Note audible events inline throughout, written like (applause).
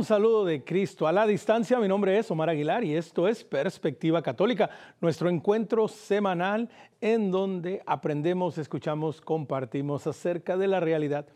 Un saludo de Cristo a la distancia, mi nombre es Omar Aguilar y esto es Perspectiva Católica, nuestro encuentro semanal en donde aprendemos, escuchamos, compartimos acerca de la realidad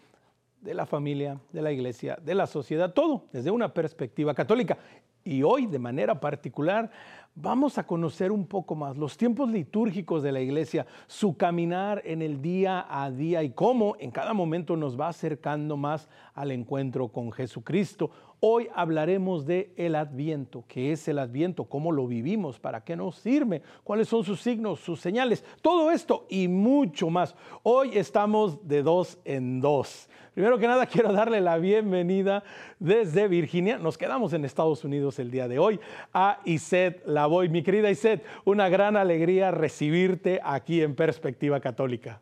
de la familia, de la iglesia, de la sociedad, todo desde una perspectiva católica. Y hoy, de manera particular, vamos a conocer un poco más los tiempos litúrgicos de la iglesia, su caminar en el día a día y cómo en cada momento nos va acercando más al encuentro con Jesucristo. Hoy hablaremos de el Adviento, qué es el Adviento, cómo lo vivimos, para qué nos sirve, cuáles son sus signos, sus señales, todo esto y mucho más. Hoy estamos de dos en dos. Primero que nada, (laughs) quiero darle la bienvenida desde Virginia. Nos quedamos en Estados Unidos el día de hoy a Iset Lavoy. Mi querida Iset, una gran alegría recibirte aquí en Perspectiva Católica.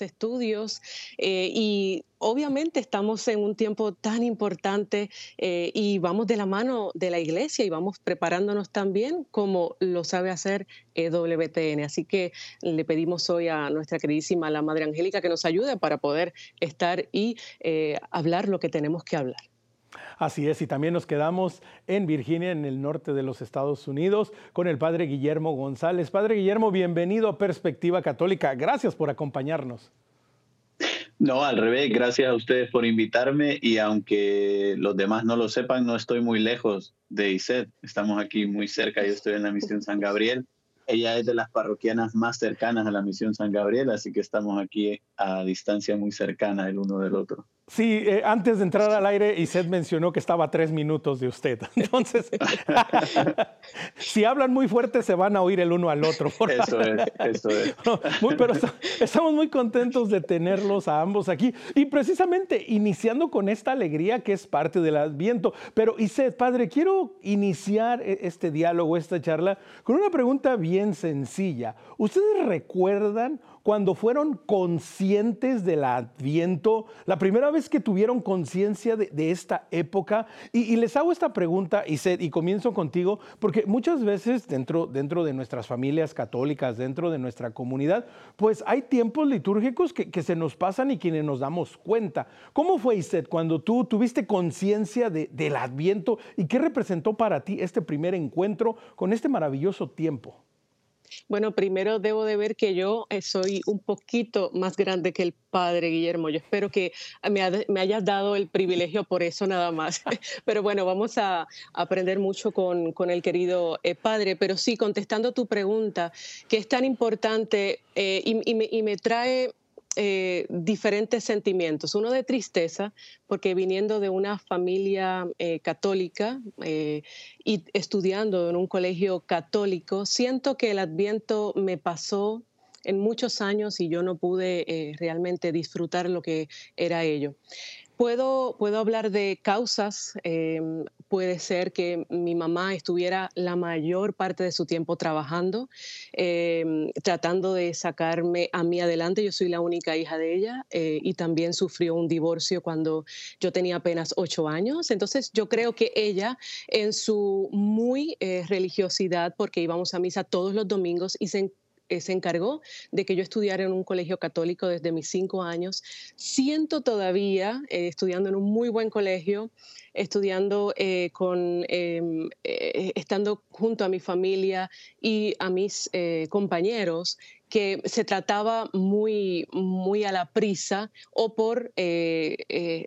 Estudios eh, y obviamente estamos en un tiempo tan importante eh, y vamos de la mano de la iglesia y vamos preparándonos también como lo sabe hacer EWTN. Así que le pedimos hoy a nuestra queridísima la Madre Angélica que nos ayude para poder estar y eh, hablar lo que tenemos que hablar. Así es, y también nos quedamos en Virginia, en el norte de los Estados Unidos, con el padre Guillermo González. Padre Guillermo, bienvenido a Perspectiva Católica. Gracias por acompañarnos. No, al revés, gracias a ustedes por invitarme y aunque los demás no lo sepan, no estoy muy lejos de ISED. Estamos aquí muy cerca, yo estoy en la misión San Gabriel. Ella es de las parroquianas más cercanas a la misión San Gabriel, así que estamos aquí a distancia muy cercana el uno del otro. Sí, eh, antes de entrar al aire, Iset mencionó que estaba a tres minutos de usted. (laughs) Entonces, (laughs) si hablan muy fuerte, se van a oír el uno al otro. eso es, eso es. (laughs) pero estamos muy contentos de tenerlos a ambos aquí. Y precisamente iniciando con esta alegría que es parte del Adviento. Pero Iset, padre, quiero iniciar e-, este diálogo, esta charla, con una pregunta bien sencilla. ¿Ustedes recuerdan cuando fueron conscientes del adviento, la primera vez que tuvieron conciencia de, esta época. Y, les hago esta pregunta y, y comienzo contigo, porque muchas veces dentro, dentro de nuestras familias católicas, dentro de nuestra comunidad, pues hay tiempos litúrgicos que, se nos pasan y quienes nos damos cuenta. ¿Cómo fue, Iset, cuando tú tuviste conciencia del adviento y qué representó para ti este primer encuentro con este maravilloso tiempo? Bueno, primero debo de ver que yo eh, soy un poquito más grande que el padre Guillermo. Yo espero que me, hayas dado el privilegio por eso nada más. (laughs) Pero bueno, vamos a aprender mucho con, el querido eh, padre. Pero sí, contestando tu pregunta, que es tan importante eh, y me trae eh, diferentes sentimientos. Uno de tristeza, porque viniendo de una familia eh, católica eh, y estudiando en un colegio católico, siento que el adviento me pasó en muchos años y yo no pude realmente disfrutar lo que era ello. Puedo, puedo hablar de causas. Puede ser que mi mamá estuviera la mayor parte de su tiempo trabajando, em, tratando de sacarme a mí adelante. Yo soy la única hija de ella eh, y también sufrió un divorcio cuando yo tenía apenas ocho años. Entonces yo creo que ella en su muy eh, religiosidad, porque íbamos a misa todos los domingos y se se encargó de que yo estudiara en un colegio católico desde mis cinco años. Siento todavía, eh, estudiando en un muy buen colegio, estudiando eh, con, em, estando junto a mi familia y a mis compañeros, que se trataba muy, muy a la prisa o por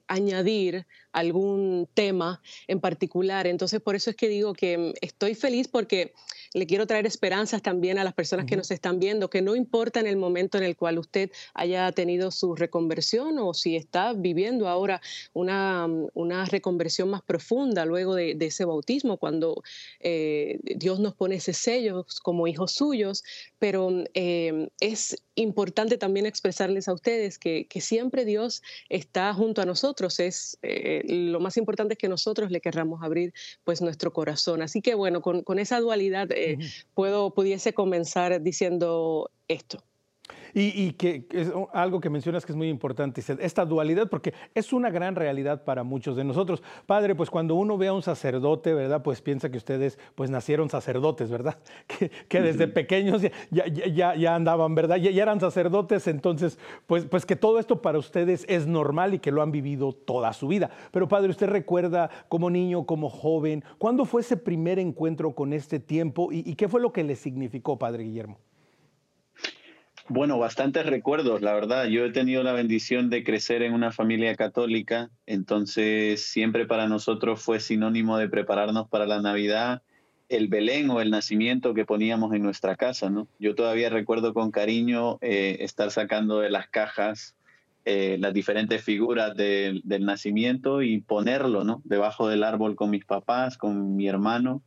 añadir algún tema en particular. Entonces, por eso es que digo que mm, estoy feliz porque le quiero traer esperanzas también a las personas que nos están viendo, que no importa en el momento en el cual usted haya tenido su reconversión o si está viviendo ahora una, una reconversión más profunda luego de, ese bautismo, cuando eh, Dios nos pone ese sello como hijos suyos, pero eh, es importante también expresarles a ustedes que, siempre Dios está junto a nosotros. Es, eh, lo más importante es que nosotros le querramos abrir pues nuestro corazón. Así que bueno, con, esa dualidad puedo, pudiese comenzar diciendo esto. Y, que es algo que mencionas que es muy importante, esta dualidad, porque es una gran realidad para muchos de nosotros. Padre, pues cuando uno ve a un sacerdote, ¿verdad? Pues piensa que ustedes pues nacieron sacerdotes, ¿verdad? (laughs) Que, desde pequeños ya, ya, ya, andaban, ¿verdad? Ya, ya, eran sacerdotes, entonces, pues, pues que todo esto para ustedes es normal y que lo han vivido toda su vida. Pero Padre, ¿usted recuerda como niño, como joven, cuándo fue ese primer encuentro con este tiempo y, y qué fue lo que le significó, Padre Guillermo? Bueno, bastantes recuerdos, la verdad. Yo he tenido la bendición de crecer en una familia católica, entonces siempre para nosotros fue sinónimo de prepararnos para la Navidad el Belén o el nacimiento que poníamos en nuestra casa, ¿no? Yo todavía recuerdo con cariño eh, estar sacando de las cajas eh, las diferentes figuras del nacimiento y ponerlo, ¿no? Debajo del árbol con mis papás, con mi hermano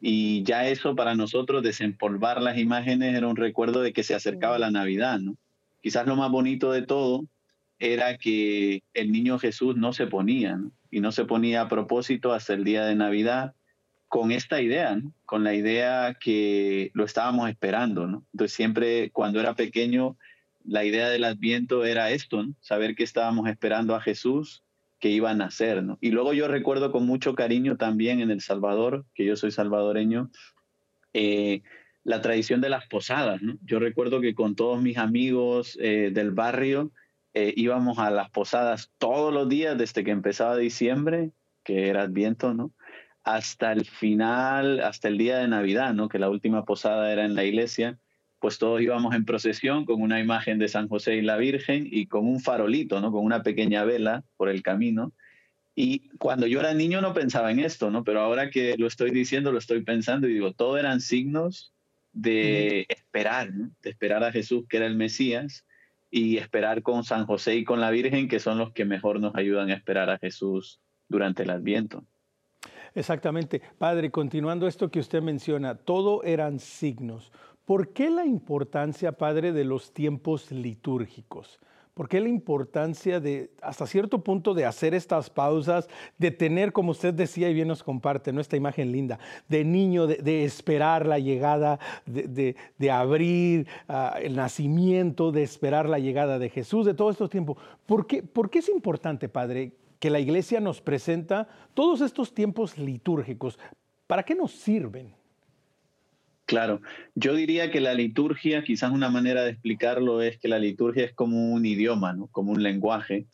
y ya eso para nosotros, desempolvar las imágenes, era un recuerdo de que se acercaba la Navidad, ¿no? Quizás lo más bonito de todo era que el niño Jesús no se ponía, ¿no? Y no se ponía a propósito hasta el día de Navidad con esta idea, ¿no? Con la idea que lo estábamos esperando, ¿no? Entonces siempre cuando era pequeño, la idea del Adviento era esto, ¿no? Saber que estábamos esperando a Jesús que iban a hacer, ¿no? Y luego yo recuerdo con mucho cariño también en El Salvador, que yo soy salvadoreño, eh, la tradición de las posadas, ¿no? Yo recuerdo que con todos mis amigos eh, del barrio eh, íbamos a las posadas todos los días desde que empezaba diciembre, que era Adviento, ¿no? Hasta el final, hasta el día de Navidad, ¿no? Que la última posada era en la iglesia pues todos íbamos en procesión con una imagen de San José y la Virgen y con un farolito, ¿no? Con una pequeña vela por el camino. Y cuando yo era niño no pensaba en esto, ¿no? Pero ahora que lo estoy diciendo, lo estoy pensando y digo, todo eran signos de esperar, ¿no? De esperar a Jesús, que era el Mesías, y esperar con San José y con la Virgen, que son los que mejor nos ayudan a esperar a Jesús durante el Adviento. Exactamente. Padre, continuando esto que usted menciona, todo eran signos. ¿Por qué la importancia, Padre, de los tiempos litúrgicos? ¿Por qué la importancia de, hasta cierto punto, de hacer estas pausas, de tener, como usted decía y bien nos comparte, nuestra imagen linda, de niño, de, esperar la llegada, de, abrir ah, el nacimiento, de esperar la llegada de Jesús, de todos estos tiempos? ¿Por qué, ¿Por qué es importante, Padre, que la iglesia nos presenta todos estos tiempos litúrgicos? ¿Para qué nos sirven? Claro, yo diría que la liturgia, quizás una manera de explicarlo es que la liturgia es como un idioma, ¿no? como un lenguaje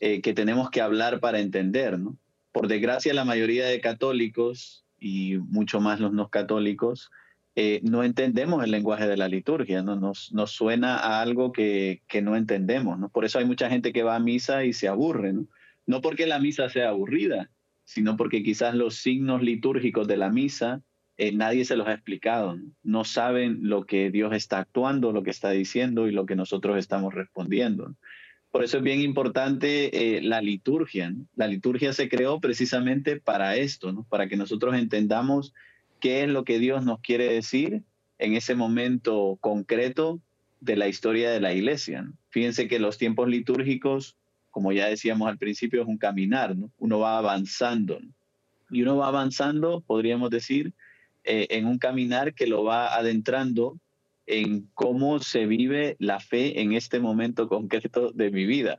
eh, que tenemos que hablar para entender. ¿no? Por desgracia, la mayoría de católicos y mucho más los no católicos eh, no entendemos el lenguaje de la liturgia, ¿no? nos, nos suena a algo que, que, no entendemos. ¿no? Por eso hay mucha gente que va a misa y se aburre, ¿no? no porque la misa sea aburrida, sino porque quizás los signos litúrgicos de la misa eh, nadie se los ha explicado. ¿no? saben lo que Dios está actuando, lo que está diciendo y lo que nosotros estamos respondiendo. Por eso es bien importante eh, la liturgia. La liturgia se creó precisamente para esto, para que nosotros entendamos qué es lo que Dios nos quiere decir en ese momento concreto de la historia de la iglesia. Fíjense que los tiempos litúrgicos, como ya decíamos al principio, es un caminar, ¿no? uno va avanzando. Y uno va avanzando, podríamos decir, eh, en un caminar que lo va adentrando en cómo se vive la fe en este momento concreto de mi vida.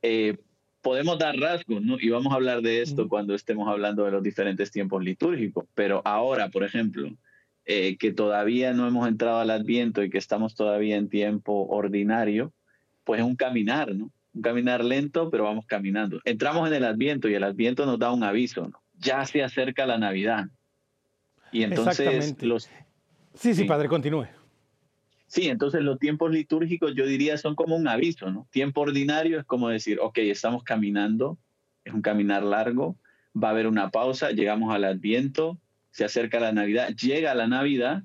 Eh, podemos dar rasgos, ¿no? Y vamos a hablar de esto cuando estemos hablando de los diferentes tiempos litúrgicos, pero ahora, por ejemplo, eh, que todavía no hemos entrado al Adviento y que estamos todavía en tiempo ordinario, pues es un caminar, ¿no? Un caminar lento, pero vamos caminando. Entramos en el Adviento y el Adviento nos da un aviso, ¿no? Ya se acerca la Navidad. Y entonces los... Sí, sí, padre, continúe. Sí, entonces los tiempos litúrgicos yo diría son como un aviso, ¿no? Tiempo ordinario es como decir, ok, estamos caminando, es un caminar largo, va a haber una pausa, llegamos al adviento, se acerca la Navidad, llega la Navidad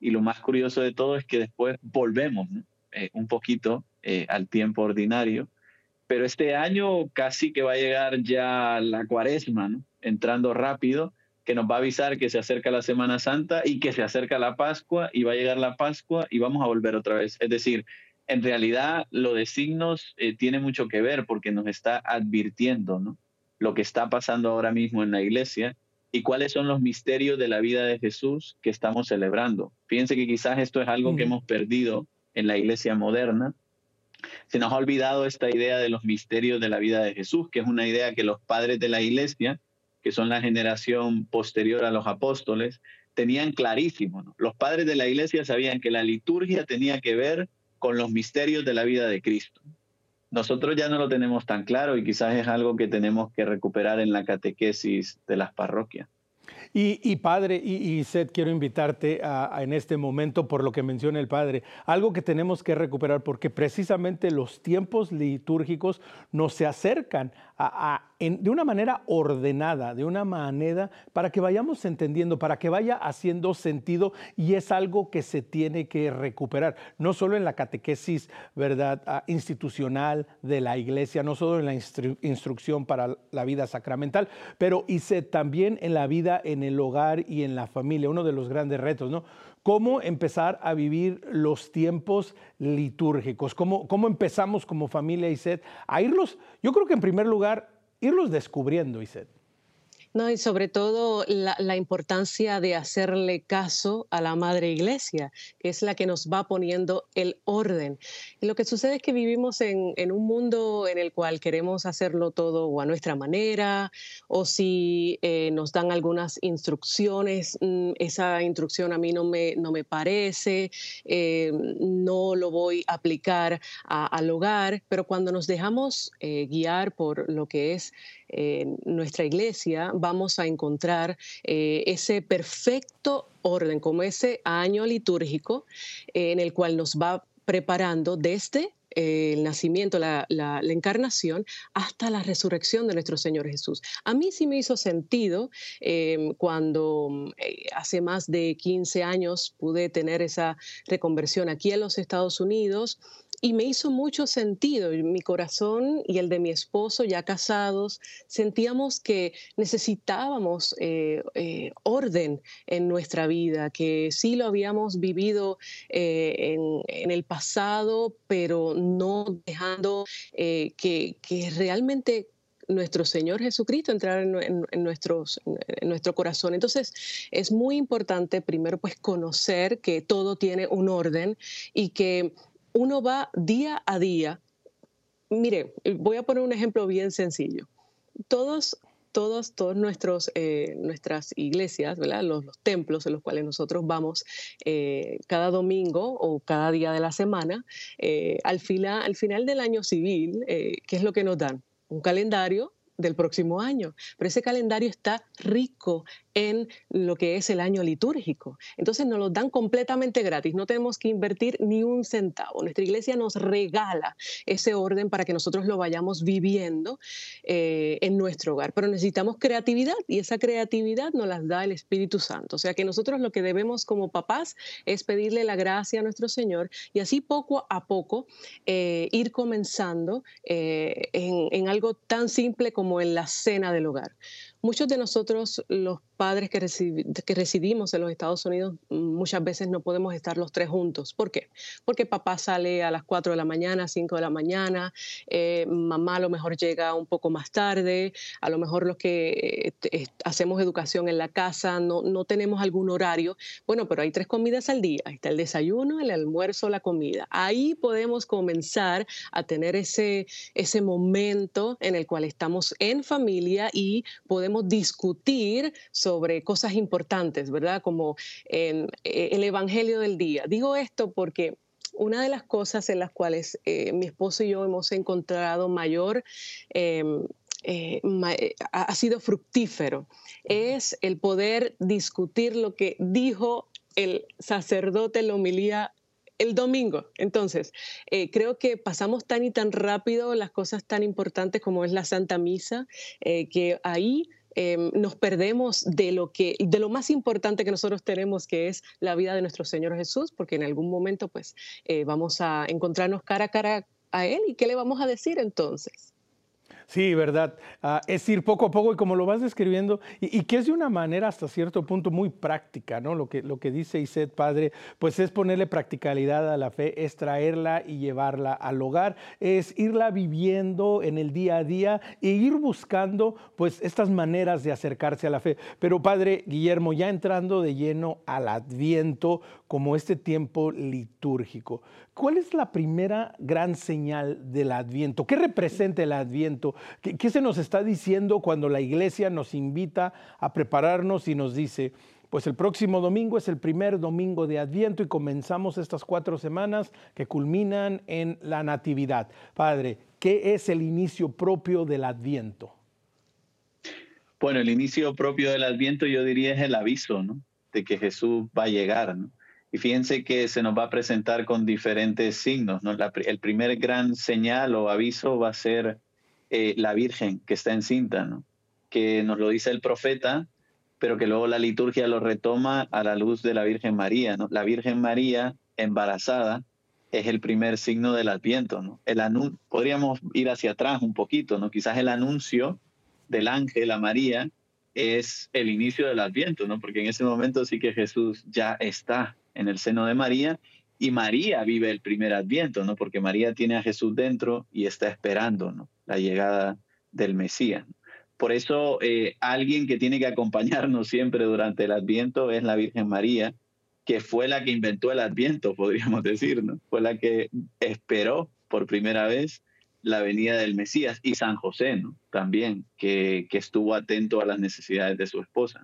y lo más curioso de todo es que después volvemos eh, un poquito eh, al tiempo ordinario, pero este año casi que va a llegar ya la cuaresma, ¿no? entrando rápido que nos va a avisar que se acerca la Semana Santa y que se acerca la Pascua y va a llegar la Pascua y vamos a volver otra vez. Es decir, en realidad lo de signos eh, tiene mucho que ver porque nos está advirtiendo ¿no? lo que está pasando ahora mismo en la iglesia y cuáles son los misterios de la vida de Jesús que estamos celebrando. Fíjense que quizás esto es algo que hemos perdido en la iglesia moderna. Se nos ha olvidado esta idea de los misterios de la vida de Jesús, que es una idea que los padres de la iglesia, que son la generación posterior a los apóstoles, tenían clarísimo. Los padres de la iglesia sabían que la liturgia tenía que ver con los misterios de la vida de Cristo. Nosotros ya no lo tenemos tan claro y quizás es algo que tenemos que recuperar en la catequesis de las parroquias. Y, padre, y, Seth, quiero invitarte en este momento por lo que menciona el padre, algo que tenemos que recuperar porque precisamente los tiempos litúrgicos nos se acercan de una manera ordenada, de una manera para que vayamos entendiendo, para que vaya haciendo sentido y es algo que se tiene que recuperar, no solo en la catequesis, ¿verdad?, ah, institucional de la iglesia, no solo en la instrucción para la vida sacramental, pero hice también en la vida en el hogar y en la familia, uno de los grandes retos, ¿no? Cómo empezar a vivir los tiempos litúrgicos, cómo, cómo empezamos como familia Iset a irlos, yo creo que en primer lugar, irlos descubriendo, Iset. No, y sobre todo la, importancia de hacerle caso a la Madre Iglesia, que es la que nos va poniendo el orden. Y lo que sucede es que vivimos en, un mundo en el cual queremos hacerlo todo o a nuestra manera, o si eh, nos dan algunas instrucciones, mm, esa instrucción a mí no me, no me parece, eh, no lo voy a aplicar al hogar, pero cuando nos dejamos eh, guiar por lo que es nuestra iglesia, vamos a encontrar eh, ese perfecto orden, como ese año litúrgico eh, en el cual nos va preparando desde eh, el nacimiento, la, encarnación, hasta la resurrección de nuestro Señor Jesús. A mí sí me hizo sentido cuando hace más de 15 años pude tener esa reconversión aquí en los Estados Unidos y me hizo mucho sentido. Mi corazón y el de mi esposo, ya casados, sentíamos que necesitábamos eh, eh, orden en nuestra vida, que sí lo habíamos vivido eh, en, el pasado, pero no dejando que, realmente nuestro Señor Jesucristo entrara en, en nuestro corazón. Entonces, es muy importante primero pues conocer que todo tiene un orden y que uno va día a día. Mire, voy a poner un ejemplo bien sencillo. Todos, todos, todos nuestros, eh, nuestras iglesias. Los, templos en los cuales nosotros vamos eh, cada domingo o cada día de la semana, eh, al, al final del año civil, ¿qué es lo que nos dan? Un calendario del próximo año. Pero ese calendario está rico en lo que es el año litúrgico. Entonces nos lo dan completamente gratis, no tenemos que invertir ni un centavo. Nuestra iglesia nos regala ese orden para que nosotros lo vayamos viviendo eh, en nuestro hogar. Pero necesitamos creatividad y esa creatividad nos la da el Espíritu Santo. O sea que nosotros lo que debemos como papás es pedirle la gracia a nuestro Señor y así poco a poco eh, ir comenzando eh, en algo tan simple como en la cena del hogar. Muchos de nosotros, los padres que, residimos en los Estados Unidos, muchas veces no podemos estar los tres juntos. ¿Por qué? Porque papá sale a las 4 de la mañana, 5 de la mañana, eh, mamá a lo mejor llega un poco más tarde, a lo mejor los que eh, hacemos educación en la casa no, no tenemos algún horario. Bueno, pero hay tres comidas al día. está el desayuno, el almuerzo, la comida. Ahí podemos comenzar a tener ese, ese momento en el cual estamos en familia y podemos discutir sobre cosas importantes, ¿verdad? Como en, eh, el Evangelio del día. Digo esto porque una de las cosas en las cuales eh, mi esposo y yo hemos encontrado mayor... Em, eh, ha sido fructífero, es el poder discutir lo que dijo el sacerdote en la homilía el domingo. Entonces, creo que pasamos tan y tan rápido las cosas tan importantes como es la Santa Misa, que ahí Em, nos perdemos de lo, que, de lo más importante que nosotros tenemos, que es la vida de nuestro Señor Jesús, porque en algún momento pues eh, vamos a encontrarnos cara a cara a Él y qué le vamos a decir entonces. Sí, verdad. Ah, es ir poco a poco y como lo vas describiendo, y, que es de una manera hasta cierto punto muy práctica, ¿no? Lo que, lo que dice Iset, padre, pues es ponerle practicalidad a la fe, es traerla y llevarla al hogar, es irla viviendo en el día a día e ir buscando, pues, estas maneras de acercarse a la fe. Pero, padre Guillermo, ya entrando de lleno al Adviento como este tiempo litúrgico, ¿cuál es la primera gran señal del Adviento? ¿Qué representa el Adviento? ¿Qué, se nos está diciendo cuando la iglesia nos invita a prepararnos y nos dice, pues el próximo domingo es el primer domingo de Adviento y comenzamos estas cuatro semanas que culminan en la Natividad. Padre, ¿qué es el inicio propio del Adviento? Bueno, el inicio propio del Adviento yo diría es el aviso, ¿no? De que Jesús va a llegar, ¿no? Y fíjense que se nos va a presentar con diferentes signos, ¿no? el primer gran señal o aviso va a ser eh, la Virgen que está encinta, ¿no? que nos lo dice el profeta, pero que luego la liturgia lo retoma a la luz de la Virgen María. ¿no? La Virgen María embarazada es el primer signo del Adviento. ¿no? El podríamos ir hacia atrás un poquito, ¿no? quizás el anuncio del ángel a María es el inicio del Adviento, ¿no? porque en ese momento sí que Jesús ya está en el seno de María y María vive el primer Adviento, ¿no? porque María tiene a Jesús dentro y está esperando ¿no? la llegada del Mesías. Por eso eh, alguien que tiene que acompañarnos siempre durante el Adviento es la Virgen María, que fue la que inventó el Adviento, podríamos decir, ¿no? Fue la que esperó por primera vez la venida del Mesías y San José, ¿no? También, que, que estuvo atento a las necesidades de su esposa.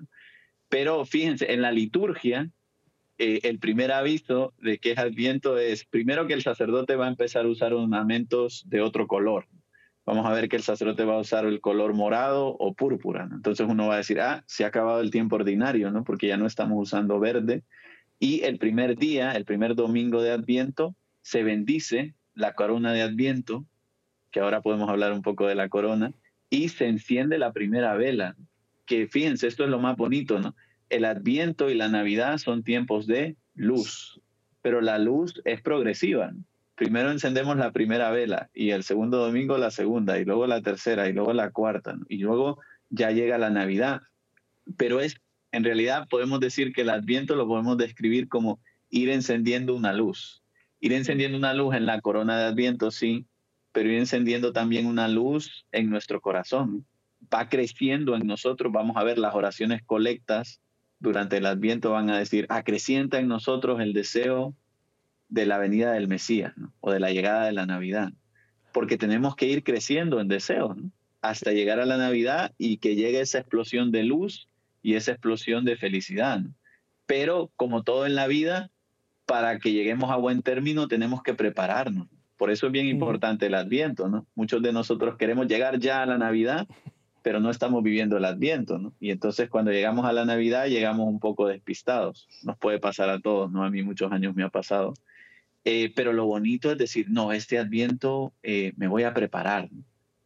Pero fíjense, en la liturgia, eh, el primer aviso de que es Adviento es, primero que el sacerdote va a empezar a usar ornamentos de otro color, vamos a ver que el sacerdote va a usar el color morado o púrpura. Entonces uno va a decir, ah, se ha acabado el tiempo ordinario, ¿no? Porque ya no estamos usando verde. Y el primer día, el primer domingo de Adviento, se bendice la corona de Adviento, que ahora podemos hablar un poco de la corona, y se enciende la primera vela, que fíjense, esto es lo más bonito, ¿no? El Adviento y la Navidad son tiempos de luz, pero la luz es progresiva. primero encendemos la primera vela y el segundo domingo la segunda y luego la tercera y luego la cuarta y luego ya llega la Navidad. Pero es, en realidad podemos decir que el Adviento lo podemos describir como ir encendiendo una luz. Ir encendiendo una luz en la corona de Adviento, sí, pero ir encendiendo también una luz en nuestro corazón. Va creciendo en nosotros, vamos a ver las oraciones colectas durante el Adviento van a decir, acrecienta en nosotros el deseo de la venida del Mesías o de la llegada de la Navidad, porque tenemos que ir creciendo en deseos hasta llegar a la Navidad y que llegue esa explosión de luz y esa explosión de felicidad. Pero como todo en la vida, para que lleguemos a buen término tenemos que prepararnos. Por eso es bien importante el Adviento, ¿no? Muchos de nosotros queremos llegar ya a la Navidad, pero no estamos viviendo el Adviento, ¿no? Y entonces cuando llegamos a la Navidad llegamos un poco despistados. Nos puede pasar a todos, ¿no? A mí muchos años me ha pasado. Eh, pero lo bonito es decir, no, este adviento eh, me voy a preparar.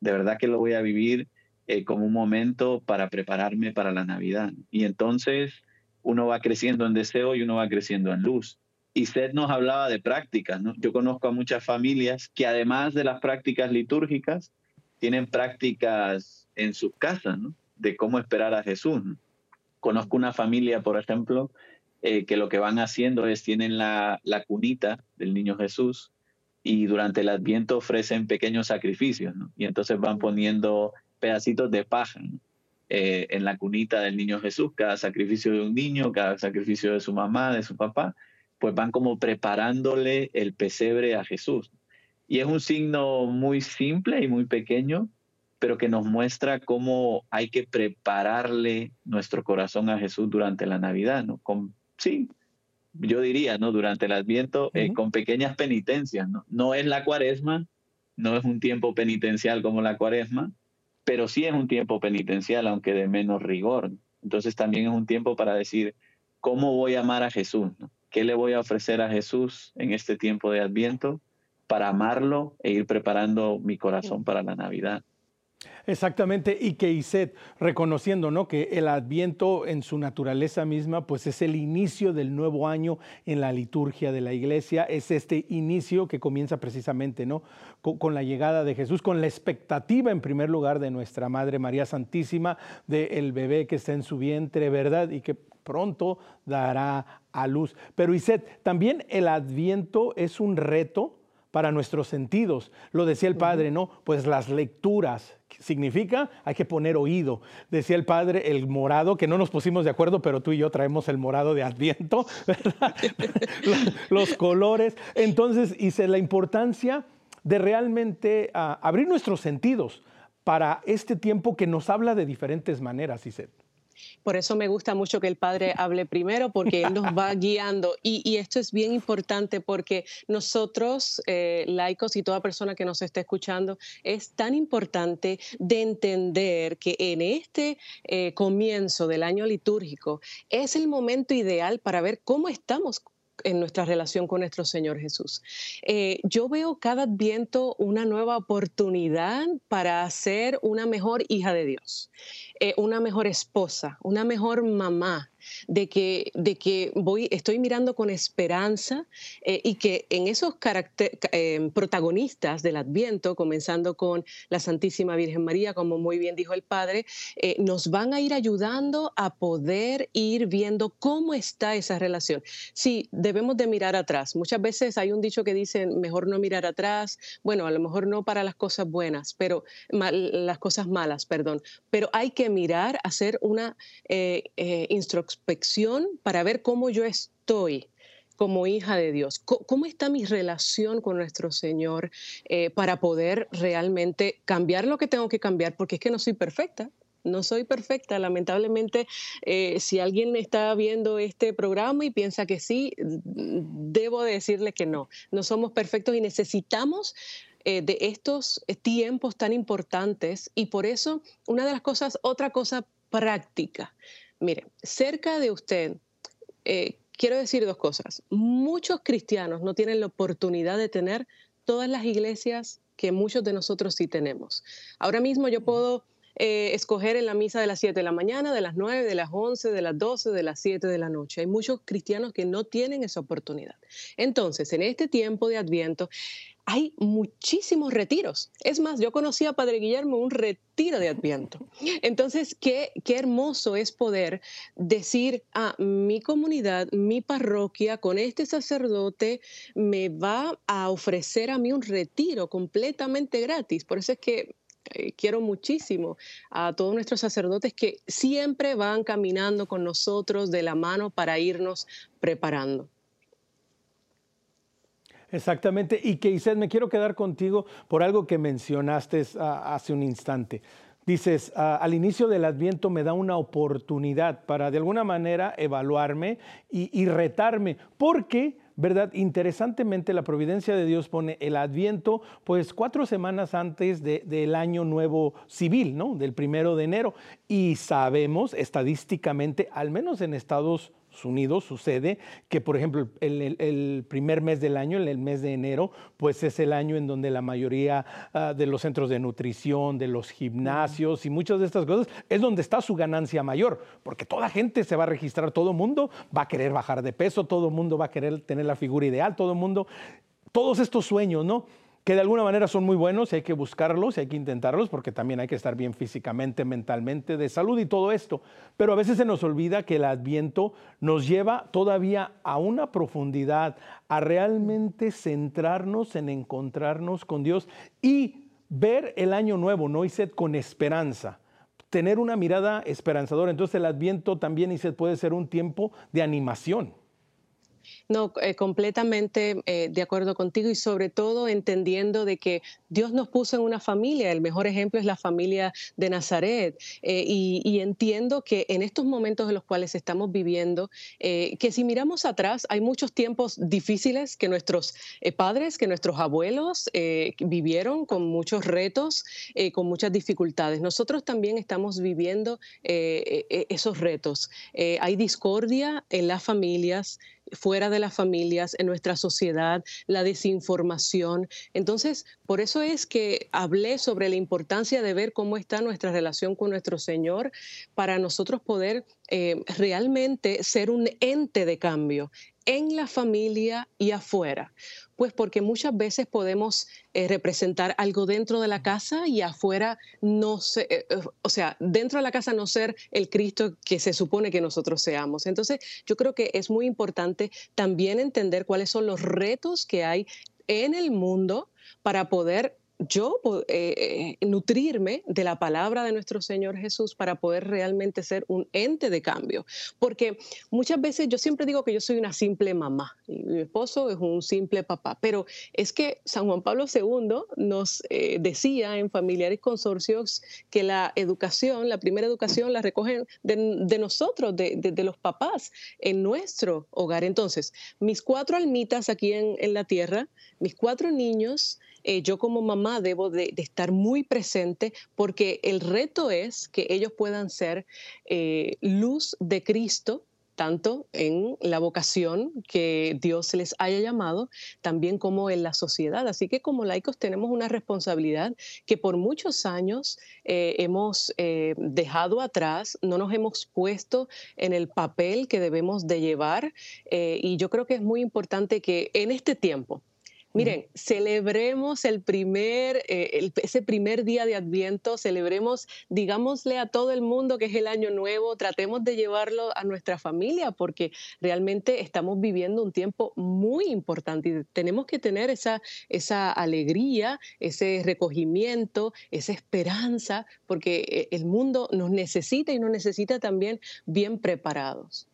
De verdad que lo voy a vivir eh, como un momento para prepararme para la Navidad. Y entonces uno va creciendo en deseo y uno va creciendo en luz. Y Seth nos hablaba de prácticas. ¿no? Yo conozco a muchas familias que además de las prácticas litúrgicas, tienen prácticas en sus casas, ¿no? de cómo esperar a Jesús. Conozco una familia, por ejemplo, eh, que lo que van haciendo es tienen la, cunita del niño Jesús y durante el adviento ofrecen pequeños sacrificios, Y entonces van poniendo pedacitos de paja eh, en la cunita del niño Jesús, cada sacrificio de un niño, cada sacrificio de su mamá, de su papá, pues van como preparándole el pesebre a Jesús. Y es un signo muy simple y muy pequeño, pero que nos muestra cómo hay que prepararle nuestro corazón a Jesús durante la Navidad, ¿no? Con sí, yo diría, ¿no? Durante el Adviento, eh, con pequeñas penitencias, ¿no? No es la cuaresma, no es un tiempo penitencial como la cuaresma, pero sí es un tiempo penitencial, aunque de menos rigor. Entonces también es un tiempo para decir, ¿cómo voy a amar a Jesús? ¿Qué le voy a ofrecer a Jesús en este tiempo de Adviento para amarlo e ir preparando mi corazón para la Navidad? Exactamente, y que Iset, reconociendo ¿no? que el Adviento en su naturaleza misma, pues es el inicio del nuevo año en la liturgia de la iglesia, es este inicio que comienza precisamente ¿no? con, la llegada de Jesús, con la expectativa en primer lugar de nuestra Madre María Santísima, del bebé que está en su vientre, ¿verdad? Y que pronto dará a luz. Pero Iset, también el Adviento es un reto para nuestros sentidos. Lo decía el Padre, ¿no? Pues las lecturas, significa hay que poner oído. Decía el Padre, el morado, que no nos pusimos de acuerdo, pero tú y yo traemos el morado de Adviento, (laughs) ¿verdad? los, colores. Entonces, hice la importancia de realmente ah, abrir nuestros sentidos para este tiempo que nos habla de diferentes maneras, Iset. Por eso me gusta mucho que el Padre hable primero, porque Él nos va (laughs) guiando. Y, esto es bien importante porque nosotros, eh, laicos y toda persona que nos esté escuchando, es tan importante de entender que en este eh, comienzo del año litúrgico es el momento ideal para ver cómo estamos en nuestra relación con nuestro Señor Jesús. Eh, yo veo cada adviento una nueva oportunidad para ser una mejor hija de Dios, una mejor esposa, una mejor mamá, de que, de que voy, estoy mirando con esperanza eh, y que en esos eh, protagonistas del Adviento, comenzando con la Santísima Virgen María, como muy bien dijo el Padre, eh, nos van a ir ayudando a poder ir viendo cómo está esa relación. Sí, debemos de mirar atrás. Muchas veces hay un dicho que dice, mejor no mirar atrás, bueno, a lo mejor no para las cosas buenas, pero las cosas malas, perdón, pero hay que mirar, hacer una instrucción introspección para ver cómo yo estoy como hija de Dios. ¿Cómo está mi relación con nuestro Señor eh, para poder realmente cambiar lo que tengo que cambiar? Porque es que no soy perfecta. No soy perfecta, lamentablemente. Eh, si alguien está viendo este programa y piensa que sí, debo decirle que no. No somos perfectos y necesitamos eh, de estos tiempos tan importantes y por eso una de las cosas, otra cosa práctica Mire, cerca de usted, eh, quiero decir dos cosas. Muchos cristianos no tienen la oportunidad de tener todas las iglesias que muchos de nosotros sí tenemos. Ahora mismo yo puedo eh, escoger en la misa de las 7 de la mañana, de las 9, de las 11, de las 12, de las 7 de la noche. Hay muchos cristianos que no tienen esa oportunidad. Entonces, en este tiempo de Adviento, hay muchísimos retiros. Es más, yo conocí a Padre Guillermo un retiro de Adviento. Entonces, qué, qué hermoso es poder decir a mi comunidad, mi parroquia, con este sacerdote, me va a ofrecer a mí un retiro completamente gratis. Por eso es que eh, quiero muchísimo a todos nuestros sacerdotes que siempre van caminando con nosotros de la mano para irnos preparando. Exactamente. Y que me quiero quedar contigo por algo que mencionaste ah, hace un instante. Dices, ah, al inicio del adviento me da una oportunidad para de alguna manera evaluarme y, retarme, porque, ¿verdad? Interesantemente la providencia de Dios pone el adviento pues cuatro semanas antes del año nuevo civil, ¿no? Del primero de enero. Y sabemos estadísticamente, al menos en Estados Unidos, Unidos sucede que, por ejemplo, el, el, primer mes del año, el mes de enero, pues es el año en donde la mayoría ah, de los centros de nutrición, de los gimnasios y muchas de estas cosas, es donde está su ganancia mayor, porque toda gente se va a registrar, todo el mundo va a querer bajar de peso, todo el mundo va a querer tener la figura ideal, todo el mundo, todos estos sueños, ¿no? Que de alguna manera son muy buenos y hay que buscarlos y hay que intentarlos porque también hay que estar bien físicamente, mentalmente, de salud y todo esto. Pero a veces se nos olvida que el adviento nos lleva todavía a una profundidad, a realmente centrarnos en encontrarnos con Dios y ver el año nuevo, ¿no? Con esperanza tener una mirada esperanzadora. Entonces el Adviento también, puede ser un tiempo de animación. No, eh, completamente eh, de acuerdo contigo y sobre todo entendiendo de que Dios nos puso en una familia. El mejor ejemplo es la familia de Nazaret. Eh, y, entiendo que en estos momentos en los cuales estamos viviendo, que si miramos atrás, hay muchos tiempos difíciles que nuestros padres, que nuestros abuelos vivieron con muchos retos, con muchas dificultades. Nosotros también estamos viviendo esos retos. hay discordia en las familias, fuera de las familias, en nuestra sociedad, la desinformación. Entonces, por eso es que hablé sobre la importancia de ver cómo está nuestra relación con nuestro Señor para nosotros poder eh, realmente ser un ente de cambio en la familia y afuera. Pues porque muchas veces podemos eh, representar algo dentro de la casa y afuera no ser, eh, o sea, dentro de la casa no ser el Cristo que se supone que nosotros seamos. Entonces, yo creo que es muy importante también entender cuáles son los retos que hay en el mundo para poder yo eh, eh, nutrirme de la palabra de nuestro Señor Jesús para poder realmente ser un ente de cambio. Porque muchas veces yo siempre digo que yo soy una simple mamá y mi esposo es un simple papá, pero es que San Juan Pablo II nos eh, decía en Familiares Consorcios que la educación, la primera educación la recogen de, nosotros, de, los papás, en nuestro hogar. Entonces, mis cuatro almitas aquí en, en la tierra, mis cuatro niños, eh, yo como mamá debo de, estar muy presente porque el reto es que ellos puedan ser eh, luz de Cristo tanto en la vocación que Dios les haya llamado, también como en la sociedad. Así que como laicos tenemos una responsabilidad que por muchos años eh, hemos dejado atrás, no nos hemos puesto en el papel que debemos de llevar y yo creo que es muy importante que en este tiempo, Miren, celebremos el primer, eh, ese primer día de Adviento, celebremos, digámosle a todo el mundo que es el año nuevo, tratemos de llevarlo a nuestra familia porque realmente estamos viviendo un tiempo muy importante y tenemos que tener esa, esa alegría, ese recogimiento, esa esperanza, porque eh, el mundo nos necesita y nos necesita también bien preparados.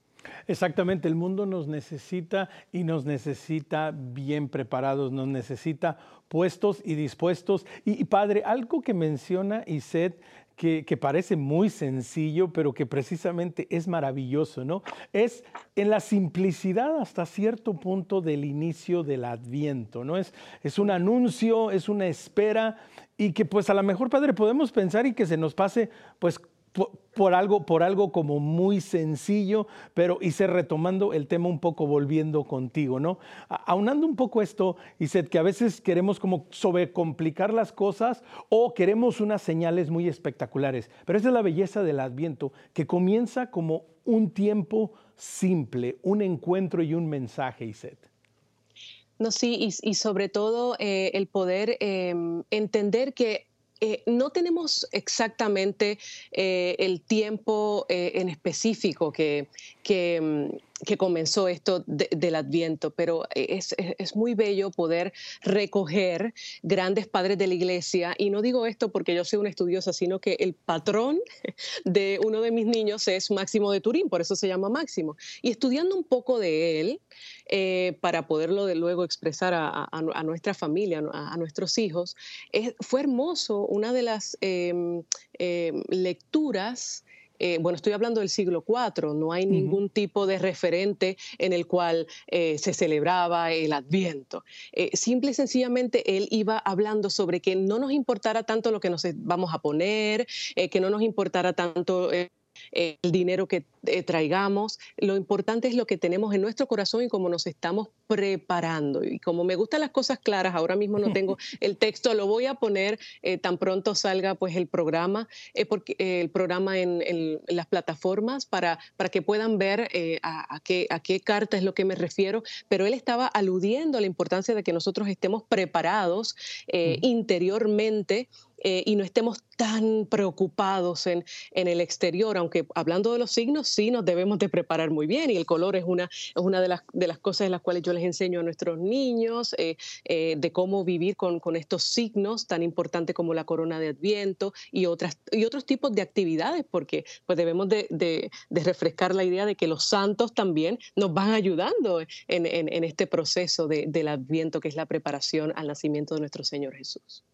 Exactamente, el mundo nos necesita y nos necesita bien preparados, nos necesita puestos y dispuestos. Y, Padre, algo que menciona Iset que, que, parece muy sencillo, pero que precisamente es maravilloso, ¿no? Es en la simplicidad hasta cierto punto del inicio del adviento, ¿no? Es, es un anuncio, es una espera y que pues a lo mejor, Padre, podemos pensar y que se nos pase pues por, algo, por algo como muy sencillo, pero hice retomando el tema un poco, volviendo contigo, ¿no? Aunando un poco esto, Iset, que a veces queremos como sobrecomplicar las cosas o queremos unas señales muy espectaculares, pero esa es la belleza del Adviento, que comienza como un tiempo simple, un encuentro y un mensaje, Iset. No, sí, y, sobre todo eh, el poder em, entender que eh, no tenemos exactamente eh, el tiempo eh, en específico que, que, mm, que comenzó esto del Adviento, pero es, es, muy bello poder recoger grandes padres de la iglesia. Y no digo esto porque yo soy una estudiosa, sino que el patrón (laughs) de uno de mis niños es Máximo de Turín, por eso se llama Máximo. Y estudiando un poco de él, eh, para poderlo de luego expresar a, a, nuestra familia, a, nuestros hijos, fue hermoso. Una de las em, em, lecturas eh, bueno, estoy hablando del siglo IV, no hay ningún tipo de referente en el cual eh, se celebraba el Adviento. Eh, simple y sencillamente él iba hablando sobre que no nos importara tanto lo que nos vamos a poner, que no nos importara tanto el dinero que eh, traigamos. Lo importante es lo que tenemos en nuestro corazón y cómo nos estamos preparando. Y como me gustan las cosas claras, ahora mismo no tengo (laughs) el texto, lo voy a poner eh, tan pronto salga pues el programa, eh, porque, el programa en, las plataformas para, para que puedan ver a, qué, a qué carta es lo que me refiero. Pero él estaba aludiendo a la importancia de que nosotros estemos preparados interiormente y no estemos tan preocupados en, en, el exterior, aunque hablando de los signos, sí nos debemos de preparar muy bien y el color es una, es una de, las, de las cosas en las cuales yo les enseño a nuestros niños, eh, eh, de cómo vivir con, con, estos signos tan importantes como la corona de Adviento y, otras, y otros tipos de actividades, porque pues debemos de, de, de refrescar la idea de que los santos también nos van ayudando en, en, en este proceso del Adviento, que es la preparación al nacimiento de nuestro Señor Jesús.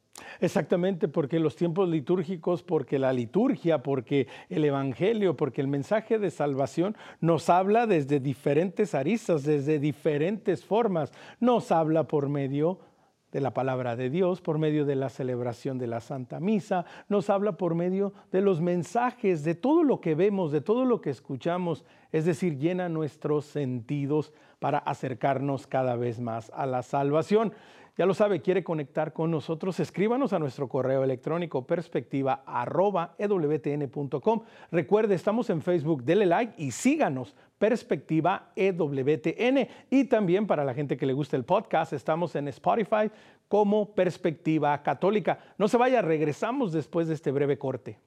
Exactamente, porque los tiempos litúrgicos, porque la liturgia, porque el Evangelio, porque el mensaje de salvación nos habla desde diferentes aristas, desde diferentes formas. Nos habla por medio de la palabra de Dios, por medio de la celebración de la Santa Misa, nos habla por medio de los mensajes, de todo lo que vemos, de todo lo que escuchamos, es decir, llena nuestros sentidos para acercarnos cada vez más a la salvación. Ya lo sabe, quiere conectar con nosotros, escríbanos a nuestro correo electrónico perspectiva.ewtn.com. Recuerde, estamos en Facebook, dele like y síganos, Perspectiva EWTN. Y también para la gente que le gusta el podcast, estamos en Spotify como Perspectiva Católica. No se vaya, regresamos después de este breve corte.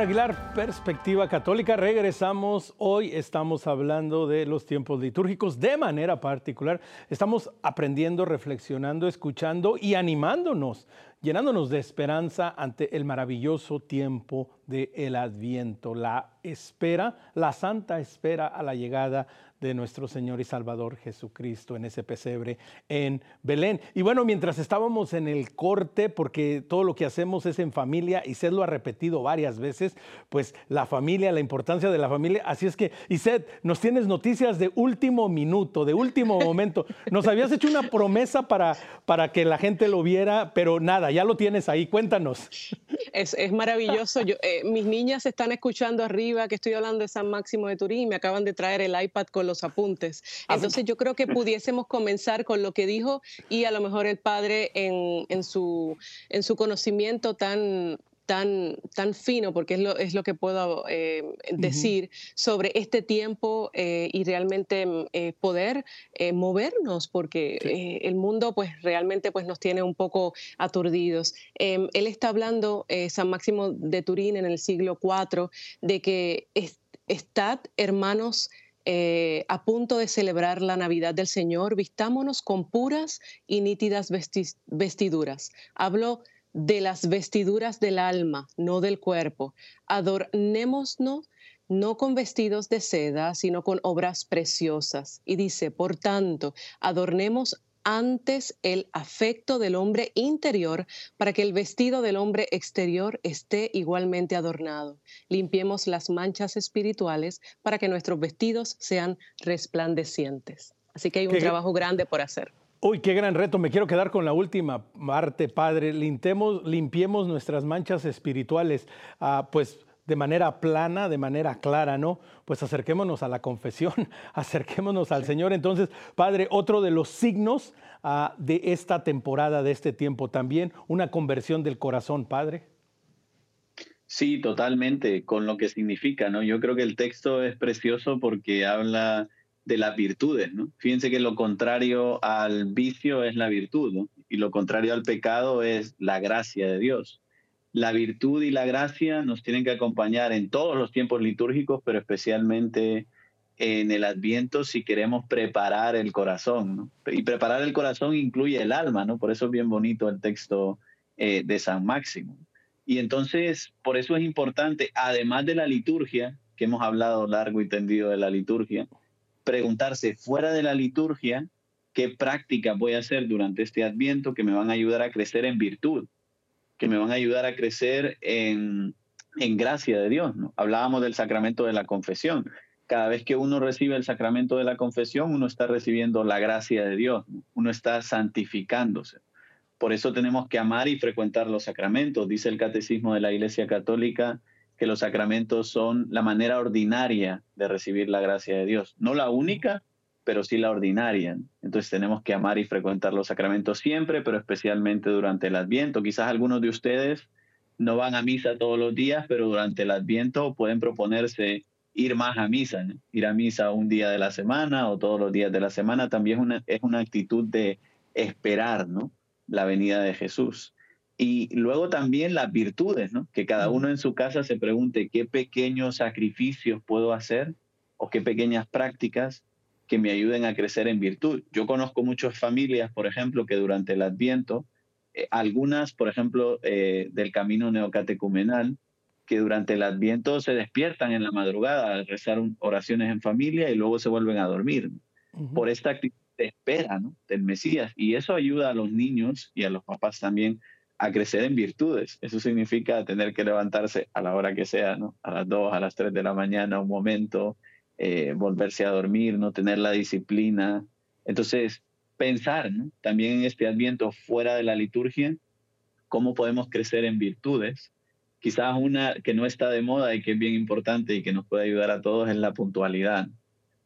Aguilar, Perspectiva Católica. Regresamos. Hoy estamos hablando de los tiempos litúrgicos de manera particular. Estamos aprendiendo, reflexionando, escuchando y animándonos, llenándonos de esperanza ante el maravilloso tiempo del Adviento, la espera, la santa espera a la llegada de nuestro Señor y Salvador Jesucristo en ese pesebre en Belén. Y bueno, mientras estábamos en el corte, porque todo lo que hacemos es en familia, y Seth lo ha repetido varias veces, pues la familia, la importancia de la familia. Así es que, y Seth, nos tienes noticias de último minuto, de último (laughs) momento. Nos habías hecho una promesa para, para que la gente lo viera, pero nada, ya lo tienes ahí. Cuéntanos. Es, maravilloso. Yo, eh, mis niñas están escuchando arriba que estoy hablando de San Máximo de Turín y me acaban de traer el iPad con los apuntes. Ah, Entonces yo creo que pudiésemos comenzar con lo que dijo y a lo mejor el padre en, en, su, en su conocimiento tan, tan, tan fino, porque es lo, es lo que puedo eh, decir sobre este tiempo eh, y realmente mm, eh, poder movernos, porque el mundo pues realmente pues nos tiene un poco aturdidos. Em, él está hablando, San Máximo de Turín en el siglo IV, de que estad, hermanos, a punto de celebrar la Navidad del Señor, vistámonos con puras y nítidas vestiduras. Hablo de las vestiduras del alma, no del cuerpo. Adornémonos no con vestidos de seda, sino con obras preciosas. Y dice, por tanto, adornemos antes el afecto del hombre interior para que el vestido del hombre exterior esté igualmente adornado. Limpiemos las manchas espirituales para que nuestros vestidos sean resplandecientes. Así que hay un trabajo grande por hacer. Uy, qué gran reto. Me quiero quedar con la última parte, Padre. Limpiemos, limpiemos nuestras manchas espirituales, ah, pues de manera plana, de manera clara, ¿no? Pues acerquémonos a la confesión, (laughs) acerquémonos al Señor. Entonces, Padre, otro de los signos ah, de esta temporada, de este tiempo, también una conversión del corazón, Padre. Sí, totalmente, con lo que significa, ¿no? Yo creo que el texto es precioso porque habla de las virtudes, ¿no? Fíjense que lo contrario al vicio es la virtud, ¿no? Y lo contrario al pecado es la gracia de Dios. La virtud y la gracia nos tienen que acompañar en todos los tiempos litúrgicos, pero especialmente en el Adviento si queremos preparar el corazón, ¿no? Y preparar el corazón incluye el alma, ¿no? Por eso es bien bonito el texto eh, de San Máximo. Y entonces, por eso es importante, además de la liturgia, que hemos hablado largo y tendido de la liturgia, preguntarse fuera de la liturgia qué prácticas voy a hacer durante este adviento que me van a ayudar a crecer en virtud, que me van a ayudar a crecer en, en gracia de Dios. ¿no? Hablábamos del sacramento de la confesión. Cada vez que uno recibe el sacramento de la confesión, uno está recibiendo la gracia de Dios, uno está santificándose. Por eso tenemos que amar y frecuentar los sacramentos. Dice el Catecismo de la Iglesia Católica, que los sacramentos son la manera ordinaria de recibir la gracia de Dios. No la única, pero sí la ordinaria. Entonces tenemos que amar y frecuentar los sacramentos siempre, pero especialmente durante el Adviento. Quizás algunos de ustedes no van a misa todos los días, pero durante el Adviento pueden proponerse ir más a misa, ir a misa un día de la semana o todos los días de la semana. También es una, es una actitud de esperar ¿no? la venida de Jesús. Y luego también las virtudes, ¿no? Que cada uno en su casa se pregunte qué pequeños sacrificios puedo hacer o qué pequeñas prácticas que me ayuden a crecer en virtud. Yo conozco muchas familias, por ejemplo, que durante el Adviento, eh, algunas, por ejemplo, eh, del camino neocatecumenal, que durante el Adviento se despiertan en la madrugada a rezar oraciones en familia y luego se vuelven a dormir. Por esta actitud de espera ¿no? del Mesías. Y eso ayuda a los niños y a los papás también a crecer en virtudes. Eso significa tener que levantarse a la hora que sea, ¿no? a las 2, a las 3 de la mañana, un momento, eh, volverse a dormir, no tener la disciplina. Entonces, pensar ¿no? también en este adviento fuera de la liturgia, cómo podemos crecer en virtudes. Quizás una que no está de moda y que es bien importante y que nos puede ayudar a todos es la puntualidad.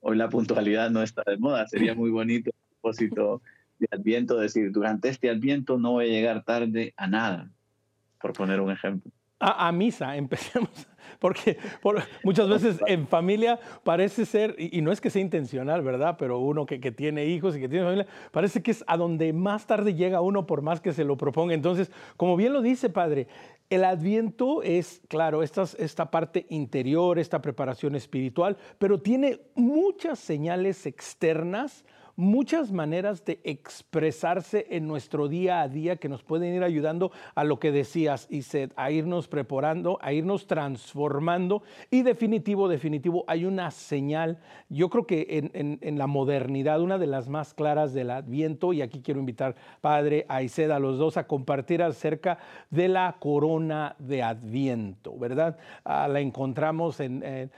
Hoy la puntualidad no está de moda, sería muy bonito a propósito de Adviento decir, durante este Adviento no voy a llegar tarde a nada, por poner un ejemplo. A, misa, (laughs) empecemos, porque muchas veces en familia parece ser, y, no es que sea intencional, ¿verdad? Pero uno que, que, tiene hijos y que tiene familia, parece que es a donde más tarde llega uno por más que se lo proponga. Entonces, como bien lo dice, Padre, el adviento es, claro, esta, esta parte interior, esta preparación espiritual, pero tiene muchas señales externas muchas maneras de expresarse en nuestro día a día que nos pueden ir ayudando a lo que decías, Iset, a irnos preparando, a irnos transformando. Y definitivo, definitivo, hay una señal, yo creo que en, la modernidad, una de las más claras del Adviento, y aquí quiero invitar, Padre, a Ised, a los dos, a compartir acerca de la corona de Adviento, ¿verdad? Ah, la encontramos en en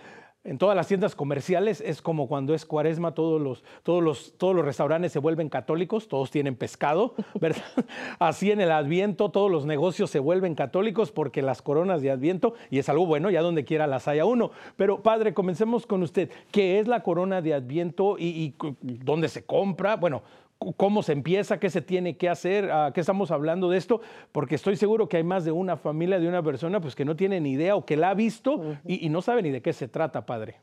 todas las tiendas comerciales es como cuando es cuaresma, todos los, todos los, todos los restaurantes se vuelven católicos, todos tienen pescado, (laughs) ¿verdad? Así en el adviento todos los negocios se vuelven católicos porque las coronas de adviento, y es algo bueno, ya donde quiera las haya uno. Pero padre, comencemos con usted. ¿Qué es la corona de adviento y dónde se compra? Bueno, cómo se empieza, qué se tiene que hacer, a qué estamos hablando de esto, porque estoy seguro que hay más de una familia de una persona pues, que no tiene ni idea o que la ha visto y, no sabe ni de qué se trata, padre.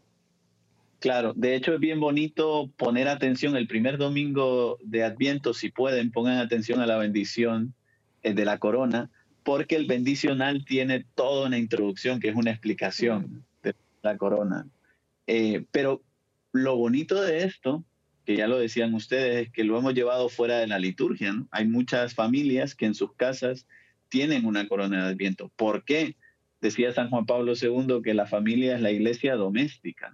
Claro, de hecho es bien bonito poner atención el primer domingo de Adviento, si pueden, pongan atención a la bendición eh, de la corona, porque el bendicional tiene toda una introducción que es una explicación de la corona. Eh, pero lo bonito de esto que ya lo decían ustedes, es que lo hemos llevado fuera de la liturgia. Hay muchas familias que en sus casas tienen una corona de Adviento. ¿Por qué? Decía San Juan Pablo II que la familia es la iglesia doméstica.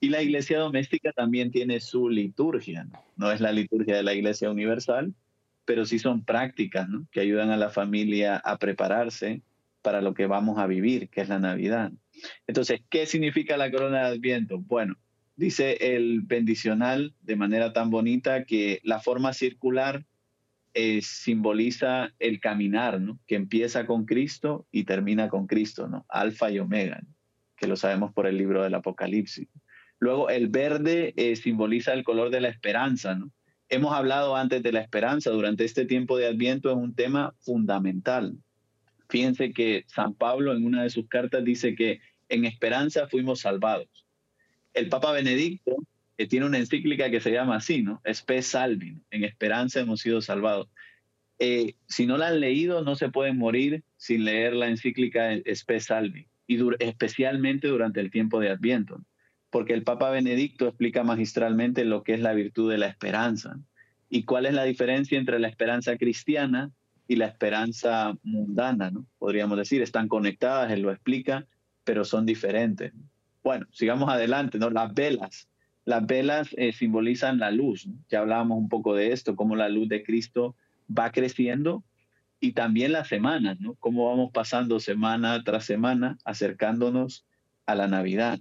Y la iglesia doméstica también tiene su liturgia. No, es la liturgia de la iglesia universal, pero sí son prácticas que ayudan a la familia a prepararse para lo que vamos a vivir, que es la Navidad. Entonces, ¿qué significa la corona de Adviento? Bueno, Dice el bendicional de manera tan bonita que la forma circular eh, simboliza el caminar, ¿no? que empieza con Cristo y termina con Cristo, ¿no? alfa y omega, que lo sabemos por el libro del Apocalipsis. Luego el verde eh, simboliza el color de la esperanza. ¿no? Hemos hablado antes de la esperanza, durante este tiempo de Adviento es un tema fundamental. Fíjense que San Pablo en una de sus cartas dice que en esperanza fuimos salvados el Papa Benedicto tiene una encíclica que se llama así, ¿no? Spe Salvi, en esperanza hemos sido salvados. Eh, si no la han leído, no se pueden morir sin leer la encíclica Spe Salvi, y especialmente durante el tiempo de Adviento, porque el Papa Benedicto explica magistralmente lo que es la virtud de la esperanza y cuál es la diferencia entre la esperanza cristiana y la esperanza mundana, ¿no? Podríamos decir, están conectadas, él lo explica, pero son diferentes. Bueno, sigamos adelante, ¿no? Las velas. Las velas eh, simbolizan la luz. Ya hablábamos un poco de esto, cómo la luz de Cristo va creciendo y también las semanas, ¿no? Cómo vamos pasando semana tras semana acercándonos a la Navidad.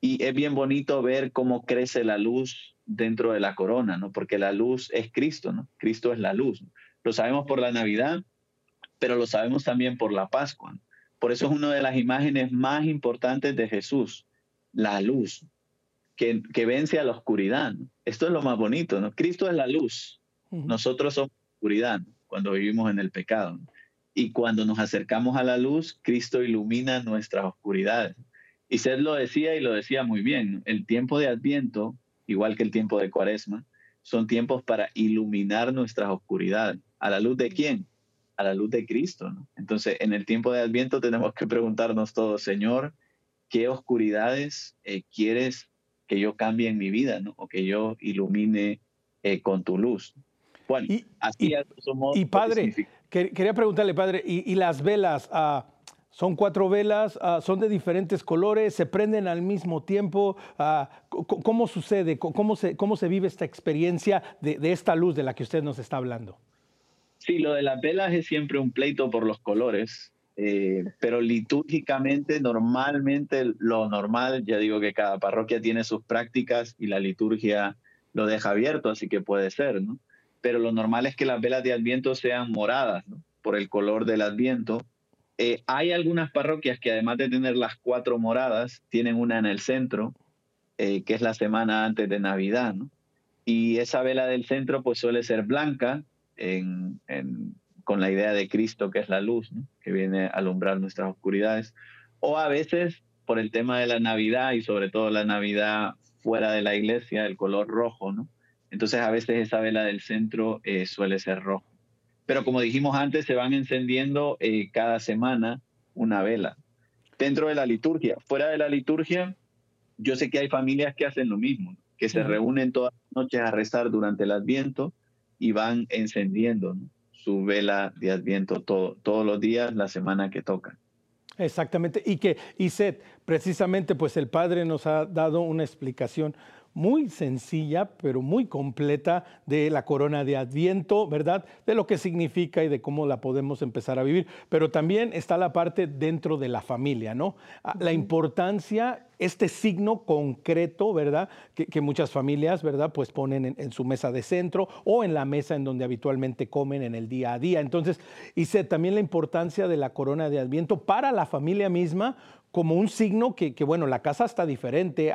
Y es bien bonito ver cómo crece la luz dentro de la corona, ¿no? Porque la luz es Cristo, ¿no? Cristo es la luz. Lo sabemos por la Navidad, pero lo sabemos también por la Pascua. Por eso es una de las imágenes más importantes de Jesús la luz, que, vence a la oscuridad. Esto es lo más bonito, ¿no? Cristo es la luz, nosotros somos oscuridad cuando vivimos en el pecado. Y cuando nos acercamos a la luz, Cristo ilumina nuestras oscuridades. Y Seth lo decía y lo decía muy bien, el tiempo de Adviento, igual que el tiempo de Cuaresma, son tiempos para iluminar nuestras oscuridades. ¿A la luz de quién? A la luz de Cristo. Entonces, en el tiempo de Adviento tenemos que preguntarnos todos, Señor, qué oscuridades eh, quieres que yo cambie en mi vida, ¿no? O que yo ilumine eh, con tu luz. Bueno, y, así y, y padre, quería preguntarle, padre, ¿y, las velas, ah, Son cuatro velas, ah, son de diferentes colores, se prenden al mismo tiempo. Ah, ¿Cómo sucede? ¿Cómo se, ¿Cómo se vive esta experiencia de, esta luz de la que usted nos está hablando? Sí, lo de las velas es siempre un pleito por los colores, eh, pero litúrgicamente, normalmente lo normal, ya digo que cada parroquia tiene sus prácticas y la liturgia lo deja abierto, así que puede ser, ¿no? Pero lo normal es que las velas de Adviento sean moradas, ¿no? Por el color del Adviento eh, hay algunas parroquias que además de tener las cuatro moradas, tienen una en el centro, eh, que es la semana antes de Navidad, ¿no? Y esa vela del centro pues suele ser blanca, con la idea de Cristo, que es la luz, ¿no? que viene a alumbrar nuestras oscuridades. O a veces, por el tema de la Navidad y sobre todo la Navidad fuera de la iglesia, el color rojo, ¿no? Entonces a veces esa vela del centro eh, suele ser rojo. Pero como dijimos antes, se van encendiendo eh, cada semana una vela. Dentro de la liturgia, fuera de la liturgia, yo sé que hay familias que hacen lo mismo, que se reúnen todas las noches a rezar durante el Adviento y van encendiendo su vela de Adviento todos los días, la semana que toca. Exactamente, y que, y Seth, precisamente, pues el Padre nos ha dado una explicación muy sencilla, pero muy completa de la corona de Adviento, ¿verdad? De lo que significa y de cómo la podemos empezar a vivir. Pero también está la parte dentro de la familia, ¿no? Ah, la importancia este signo concreto, ¿verdad? Que, muchas familias, ¿verdad? Pues ponen en, su mesa de centro o en la mesa en donde habitualmente comen en el día a día. Entonces, hice también la importancia de la corona de Adviento para la familia misma como un signo que, bueno, la casa está diferente,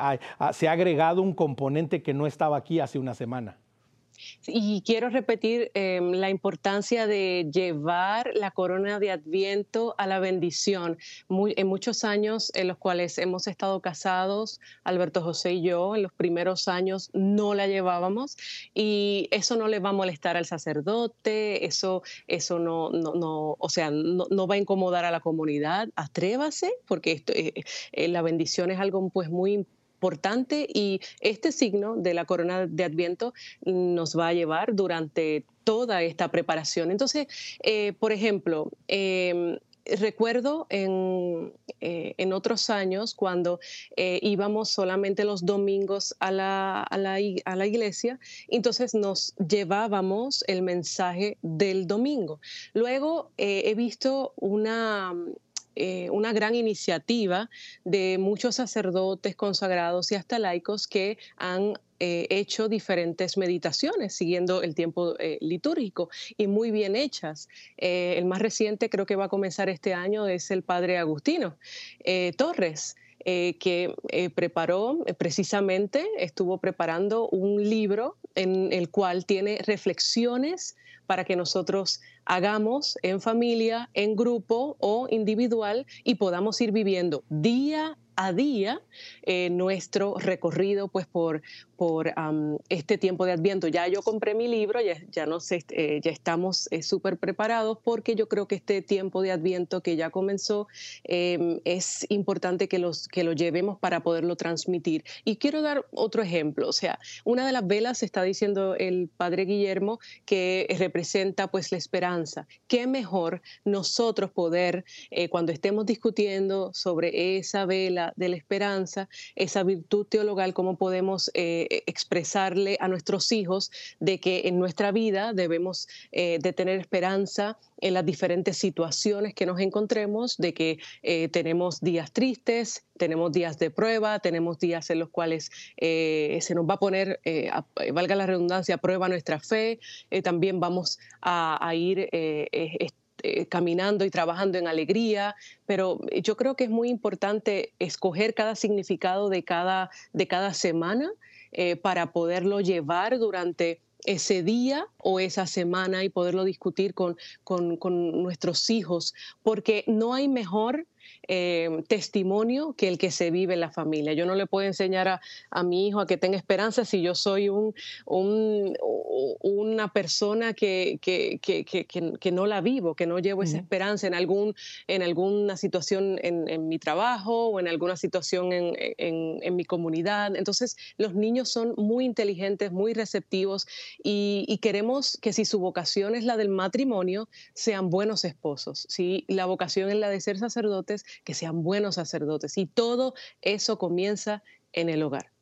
se ha agregado un componente que no estaba aquí hace una semana. Y quiero repetir em, la importancia de llevar la corona de Adviento a la bendición. en muchos años en los cuales hemos estado casados, Alberto José y yo, en los primeros años no la llevábamos y eso no le va a molestar al sacerdote, eso, eso no, no, o sea, no, va a incomodar a la comunidad. Atrévase, porque eh, eh, la bendición es algo pues muy importante importante y este signo de la corona de Adviento nos va a llevar durante toda esta preparación. Entonces, eh, por ejemplo, em, recuerdo en, eh, en, otros años cuando eh, íbamos solamente los domingos a la, a, la, a la, iglesia, entonces nos llevábamos el mensaje del domingo. Luego he visto una, eh, una gran iniciativa de muchos sacerdotes consagrados y hasta laicos que han eh, hecho diferentes meditaciones siguiendo el tiempo eh, litúrgico y muy bien hechas. el más reciente creo que va a comenzar este año es el padre Agustino Torres. Que preparó precisamente, estuvo preparando un libro en el cual tiene reflexiones para que nosotros hagamos en familia, en grupo o individual y podamos ir viviendo día a día eh, nuestro recorrido pues por, por este tiempo de Adviento. Ya yo compré mi libro, ya, ya, no sé, eh, ya estamos eh, súper preparados porque yo creo que este tiempo de Adviento que ya comenzó em, es importante que, los, que lo llevemos para poderlo transmitir. Y quiero dar otro ejemplo, o sea, una de las velas está diciendo el Padre Guillermo que representa pues la esperanza. ¿Qué mejor nosotros poder, cuando estemos discutiendo sobre esa vela, de la esperanza, esa virtud teologal, cómo podemos eh, expresarle a nuestros hijos de que en nuestra vida debemos eh, de tener esperanza en las diferentes situaciones que nos encontremos, de que eh, tenemos días tristes, tenemos días de prueba, tenemos días en los cuales se nos va a poner, valga la redundancia, a prueba nuestra fe, también vamos a, a ir eh, caminando y trabajando en alegría, pero yo creo que es muy importante escoger cada significado de cada, de cada semana eh, para poderlo llevar durante ese día o esa semana y poderlo discutir con, con, con, nuestros hijos, porque no hay mejor eh, testimonio que el que se vive en la familia. Yo no le puedo enseñar a, a mi hijo a que tenga esperanza si yo soy un, un una persona que, que, que, que, no la vivo, que no llevo esa esperanza en, algún, en alguna situación en, en mi trabajo o en alguna situación en, en, mi comunidad. Entonces, los niños son muy inteligentes, muy receptivos y, y queremos que si su vocación es la del matrimonio, sean buenos esposos. Si la vocación es la de ser sacerdotes, que sean buenos sacerdotes. Y todo eso comienza en el hogar.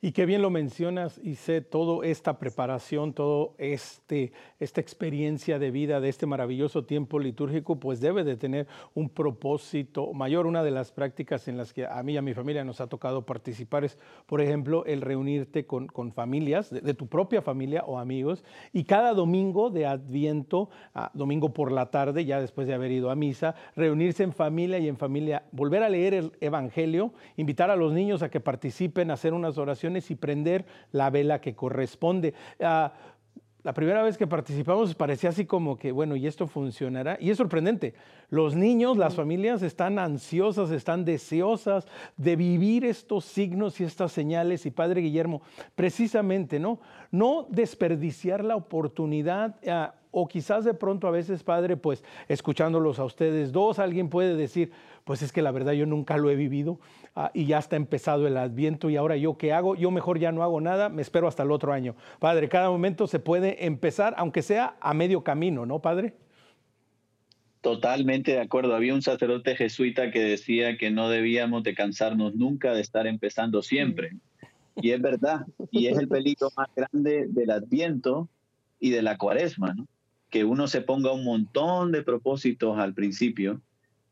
Y qué bien lo mencionas y sé toda esta preparación, toda este, esta experiencia de vida de este maravilloso tiempo litúrgico, pues debe de tener un propósito mayor. Una de las prácticas en las que a mí y a mi familia nos ha tocado participar es, por ejemplo, el reunirte con, con familias, de, tu propia familia o amigos, y cada domingo de Adviento, ah, domingo por la tarde, ya después de haber ido a misa, reunirse en familia y en familia, volver a leer el Evangelio, invitar a los niños a que participen, hacer unas oraciones y prender la vela que corresponde. Ah, la primera vez que participamos parecía así como que, bueno, ¿y esto funcionará? Y es sorprendente. Los niños, las familias están ansiosas, están deseosas de vivir estos signos y estas señales. Y Padre Guillermo, precisamente, ¿no? No desperdiciar la oportunidad. Ah, o quizás de pronto a veces, Padre, pues escuchándolos a ustedes dos, alguien puede decir, pues es que la verdad yo nunca lo he vivido ah, y ya está empezado el adviento y ahora yo qué hago, yo mejor ya no hago nada, me espero hasta el otro año. Padre, cada momento se puede empezar, aunque sea a medio camino, ¿no, Padre? Totalmente de acuerdo. Había un sacerdote jesuita que decía que no debíamos de cansarnos nunca de estar empezando siempre. Mm. Y es verdad, y es el peligro más grande del adviento y de la cuaresma, ¿no? que uno se ponga un montón de propósitos al principio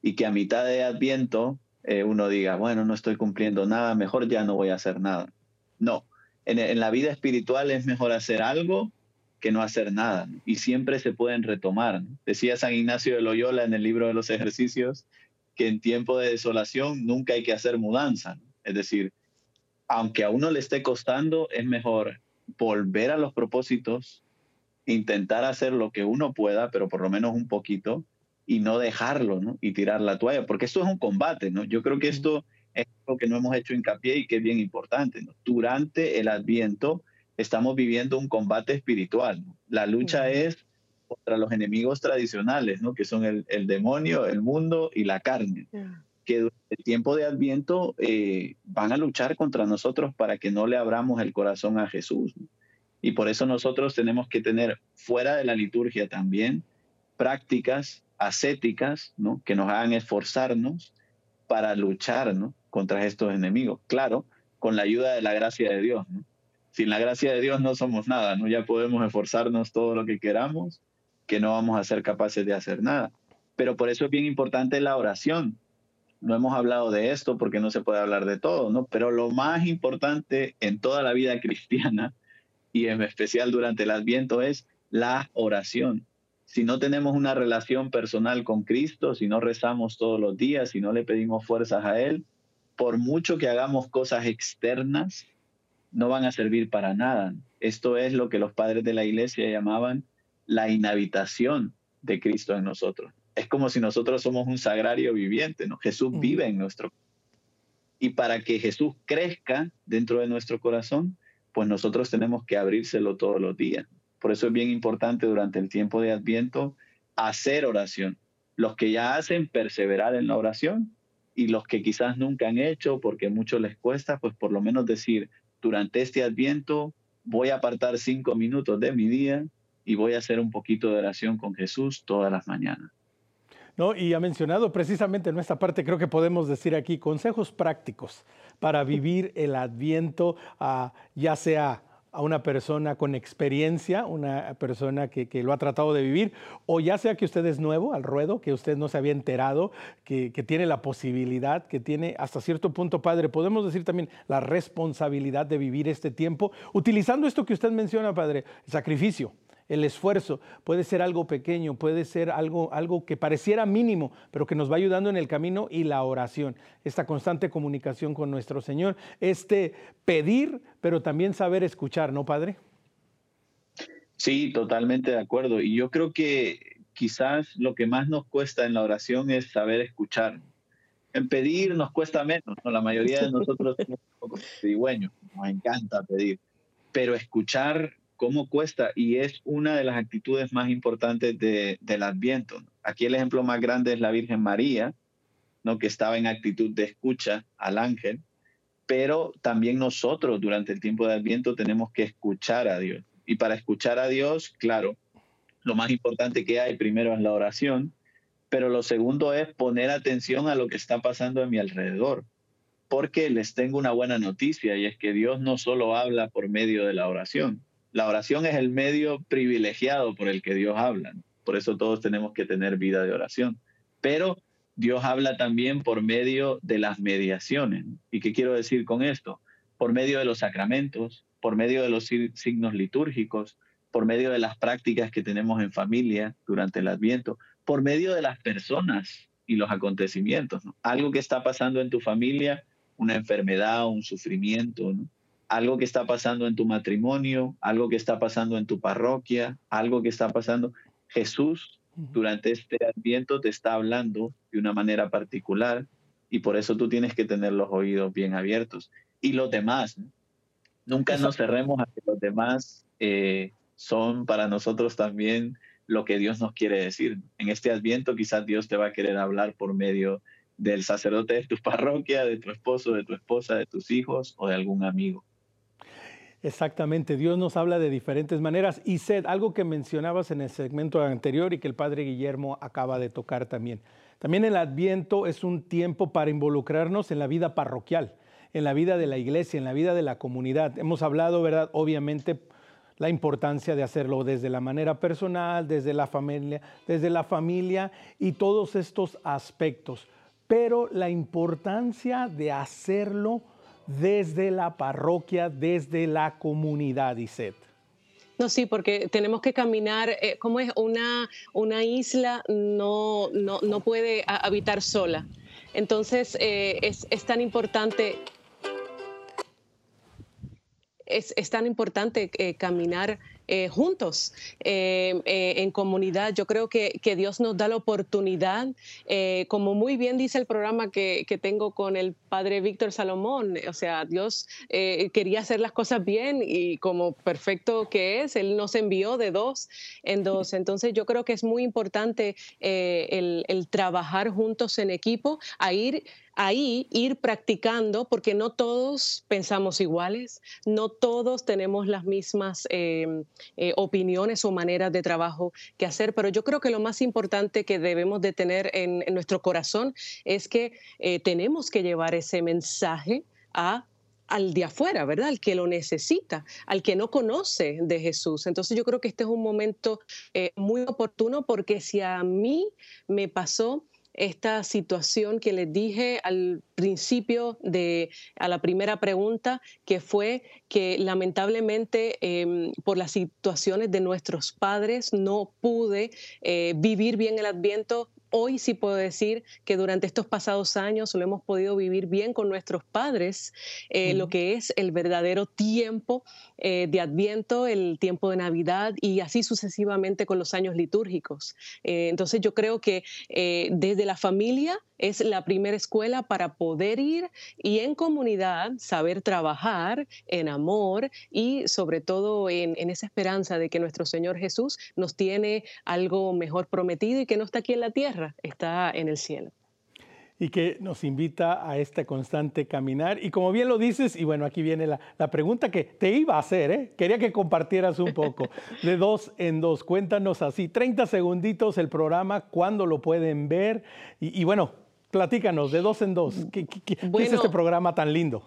y que a mitad de Adviento eh, uno diga, bueno, no estoy cumpliendo nada, mejor ya no voy a hacer nada. No, en, la vida espiritual es mejor hacer algo que no hacer nada y siempre se pueden retomar. Decía San Ignacio de Loyola en el libro de los ejercicios que en tiempo de desolación nunca hay que hacer mudanza. Es decir, aunque a uno le esté costando, es mejor volver a los propósitos intentar hacer lo que uno pueda, pero por lo menos un poquito, y no dejarlo, ¿no? Y tirar la toalla, porque esto es un combate, ¿no? Yo creo que esto es lo que no hemos hecho hincapié y que es bien importante, ¿no? Durante el Adviento estamos viviendo un combate espiritual, La lucha es contra los enemigos tradicionales, ¿no? Que son el, demonio, el mundo y la carne. Que durante el tiempo de Adviento eh, van a luchar contra nosotros para que no le abramos el corazón a Jesús. Y por eso nosotros tenemos que tener fuera de la liturgia también prácticas ascéticas ¿no? que nos hagan esforzarnos para luchar ¿no? contra estos enemigos. Claro, con la ayuda de la gracia de Dios. Sin la gracia de Dios no somos nada, ¿no? ya podemos esforzarnos todo lo que queramos, que no vamos a ser capaces de hacer nada. Pero por eso es bien importante la oración. No hemos hablado de esto porque no se puede hablar de todo, ¿no? Pero lo más importante en toda la vida (laughs) cristiana y en especial durante el Adviento es la oración. Si no tenemos una relación personal con Cristo, si no rezamos todos los días, si no le pedimos fuerzas a Él, por mucho que hagamos cosas externas, no van a servir para nada. Esto es lo que los padres de la iglesia llamaban la inhabitación de Cristo en nosotros. Es como si nosotros somos un sagrario viviente, ¿no? Jesús vive en nuestro y para que Jesús crezca dentro de nuestro corazón, pues nosotros tenemos que abrírselo todos los días. Por eso es bien importante durante el tiempo de Adviento hacer oración. Los que ya hacen, perseverar en la oración y los que quizás nunca han hecho porque mucho les cuesta, pues por lo menos decir, durante este Adviento voy a apartar cinco minutos de mi día y voy a hacer un poquito de oración con Jesús todas las mañanas. No, y ha mencionado precisamente en esta parte, creo que podemos decir aquí, consejos prácticos para vivir el adviento, ah, ya sea a una persona con experiencia, una persona que, lo ha tratado de vivir, o ya sea que usted es nuevo al ruedo, que usted no se había enterado, que, que, tiene la posibilidad, que tiene hasta cierto punto, Padre, podemos decir también la responsabilidad de vivir este tiempo, utilizando esto que usted menciona, Padre, sacrificio el esfuerzo, puede ser algo pequeño, puede ser algo, algo que pareciera mínimo, pero que nos va ayudando en el camino y la oración, esta constante comunicación con nuestro Señor, este pedir, pero también saber escuchar, ¿no, Padre? Sí, totalmente de acuerdo. Y yo creo que, quizás lo que más nos cuesta en la oración es saber escuchar. En pedir nos cuesta menos, ¿no? la mayoría de (laughs) nosotros somos un poco nos encanta pedir, pero escuchar cómo cuesta y es una de las actitudes más importantes del Adviento. Aquí el ejemplo más grande es la Virgen María, ¿no? que estaba en actitud de escucha al ángel, pero también nosotros durante el tiempo de Adviento tenemos que escuchar a Dios. Y para escuchar a Dios, claro, lo más importante que hay primero es la oración, pero lo segundo es poner atención a lo que está pasando a mi alrededor, porque les tengo una buena noticia y es que Dios no solo habla por medio de la oración, la oración es el medio privilegiado por el que Dios habla, por eso todos tenemos que tener vida de oración, pero Dios habla también por medio de las mediaciones. ¿Y qué quiero decir con esto? Por medio de los sacramentos, por medio de los signos litúrgicos, por medio de las prácticas que tenemos en familia durante el Adviento, por medio de las personas y los acontecimientos. Algo que está pasando en tu familia, una enfermedad, un sufrimiento, algo que está pasando en tu matrimonio, algo que está pasando en tu parroquia, algo que está pasando. Jesús durante este adviento te está hablando de una manera particular y por eso tú tienes que tener los oídos bien abiertos. Y los demás, nunca nos cerremos a que los demás eh, son para nosotros también lo que Dios nos quiere decir. En este adviento quizás Dios te va a querer hablar por medio del sacerdote de tu (laughs) parroquia, de tu esposo, de tu esposa, de tus hijos o de algún amigo. Exactamente, Dios nos habla de diferentes maneras. Y Sed, algo que mencionabas en el segmento anterior y que el padre Guillermo acaba de tocar también. También el Adviento es un tiempo para involucrarnos en la vida parroquial, en la vida de la iglesia, en la vida de la comunidad. Hemos hablado, ¿verdad? Obviamente la importancia de hacerlo desde la manera personal, desde la familia, desde la familia y todos estos aspectos. Pero la importancia de hacerlo desde la parroquia, desde la comunidad, Iset. No, sí, porque tenemos que caminar, eh, como es una, una isla, no, no, puede habitar sola. Entonces, eh, es, es, tan importante es, tan importante eh, caminar eh, juntos eh, en comunidad. Yo creo que, Dios nos da la oportunidad, como muy bien dice el programa que, tengo con el padre Víctor Salomón, o sea, Dios quería hacer las cosas bien y como perfecto que es, Él nos envió de dos en dos. Entonces yo creo que es muy importante el, el trabajar juntos en equipo, a ir ahí ir practicando, porque no todos pensamos iguales, no todos tenemos las mismas em, eh, opiniones o maneras de trabajo que hacer, pero yo creo que lo más importante que debemos de tener en, nuestro corazón es que eh, tenemos que llevar ese mensaje al de afuera, ¿verdad? Al que lo necesita, al que no conoce de Jesús. Entonces yo creo que este es un momento eh, muy oportuno porque si a mí me pasó esta situación que les dije al principio de a la primera pregunta, que fue que lamentablemente em, por las situaciones de nuestros padres no pude eh, vivir bien el adviento hoy sí puedo decir que durante estos pasados años lo hemos podido vivir bien con nuestros padres, eh, lo que es el verdadero tiempo eh, de Adviento, el tiempo de Navidad y así sucesivamente con los años litúrgicos. Eh, entonces yo creo que desde la familia es la primera escuela para poder ir y en comunidad saber trabajar en amor y sobre todo en, esa esperanza de que nuestro Señor Jesús nos tiene algo mejor prometido y que no está aquí en la tierra, está en el cielo y que nos invita a este constante caminar. Y como bien lo dices, y bueno, aquí viene la, pregunta que te iba a hacer, ¿eh? quería que compartieras un poco, (laughs) de dos en dos, cuéntanos así, 30 segunditos el programa, cuándo lo pueden ver, y bueno, Platícanos, de dos en dos. ¿Qué, es este programa tan lindo?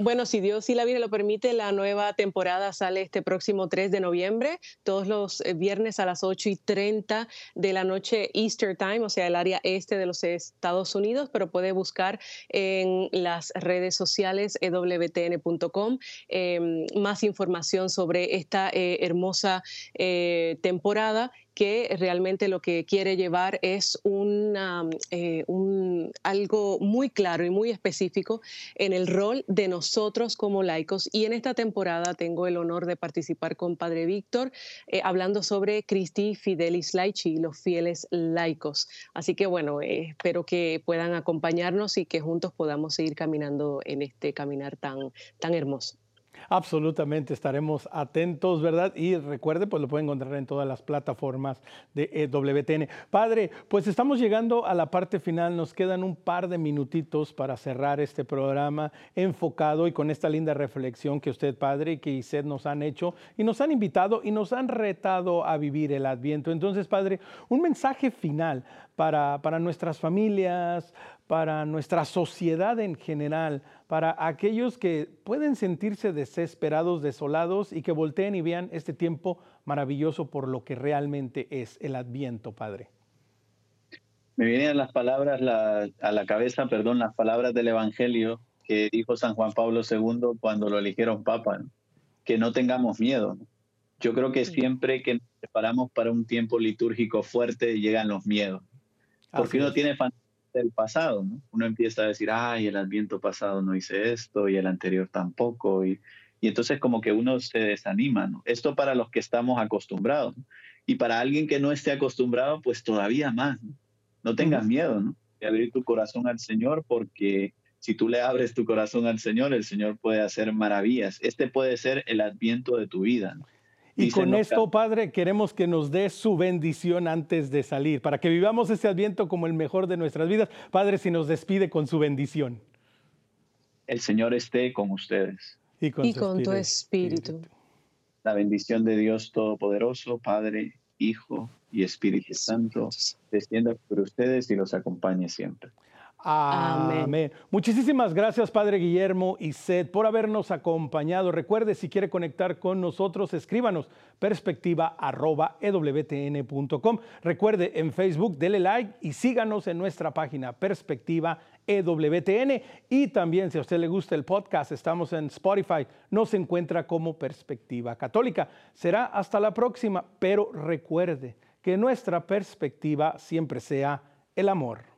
Bueno, si Dios y la Virgen lo permite, la nueva temporada sale este próximo 3 de noviembre, todos los eh, viernes a las 8 y 30 de la noche Easter Time, o sea, el área este de los Estados Unidos, pero puede buscar en las redes sociales ewtn.com em, más información sobre esta eh, hermosa eh, temporada que realmente lo que quiere llevar es eh, un, algo muy claro y muy específico en el rol de nosotros como laicos. Y en esta temporada tengo el honor de participar con Padre Víctor eh, hablando sobre Christi Fidelis Laici, los fieles laicos. Así que bueno, eh, espero que puedan acompañarnos y que juntos podamos seguir caminando en este caminar tan, tan hermoso. Absolutamente, estaremos atentos, ¿verdad? Y recuerde, pues lo pueden encontrar en todas las plataformas de EWTN. Padre, pues estamos llegando a la parte final, nos quedan un par de minutitos para cerrar este programa enfocado y con esta linda reflexión que usted, Padre, y que Iset nos han hecho y nos han invitado y nos han retado a vivir el Adviento. Entonces, Padre, un mensaje final para, para nuestras familias, para nuestra sociedad en general, para aquellos que pueden sentirse desesperados, desolados y que volteen y vean este tiempo maravilloso por lo que realmente es el Adviento, Padre. Me vienen las palabras a la cabeza, perdón, las palabras del Evangelio que dijo San Juan Pablo II cuando lo eligieron Papa, que no tengamos miedo. Yo creo que siempre que nos preparamos para un tiempo litúrgico fuerte llegan los miedos, porque uno tiene fantasía del pasado, ¿no? Uno empieza a decir, ay, el adviento pasado no hice esto y el anterior tampoco, y, y entonces como que uno se desanima, ¿no? Esto para los que estamos acostumbrados, y para alguien que no esté acostumbrado, pues todavía más, ¿no? No tengas miedo, ¿no? De abrir tu corazón al Señor, porque si tú le abres tu corazón al Señor, el Señor puede hacer maravillas. Este puede ser el adviento de tu vida, ¿no? Y con esto, Padre, queremos que nos dé su bendición antes de salir, para que vivamos este adviento como el mejor de nuestras vidas. Padre, si nos despide con su bendición. El Señor esté con ustedes. Y con, tu espíritu. La bendición de Dios Todopoderoso, Padre, Hijo y Espíritu Santo, descienda sobre ustedes y los acompañe siempre. Amén. Muchísimas gracias, Padre Guillermo y Seth, por habernos acompañado. Recuerde, si quiere conectar con nosotros, escríbanos perspectiva.ewtn.com. Recuerde, en Facebook, dele like y síganos en nuestra página Perspectiva EWTN. Y también, si a usted le gusta el podcast, estamos en Spotify, nos encuentra como Perspectiva Católica. Será hasta la próxima, pero recuerde que nuestra perspectiva siempre sea el amor.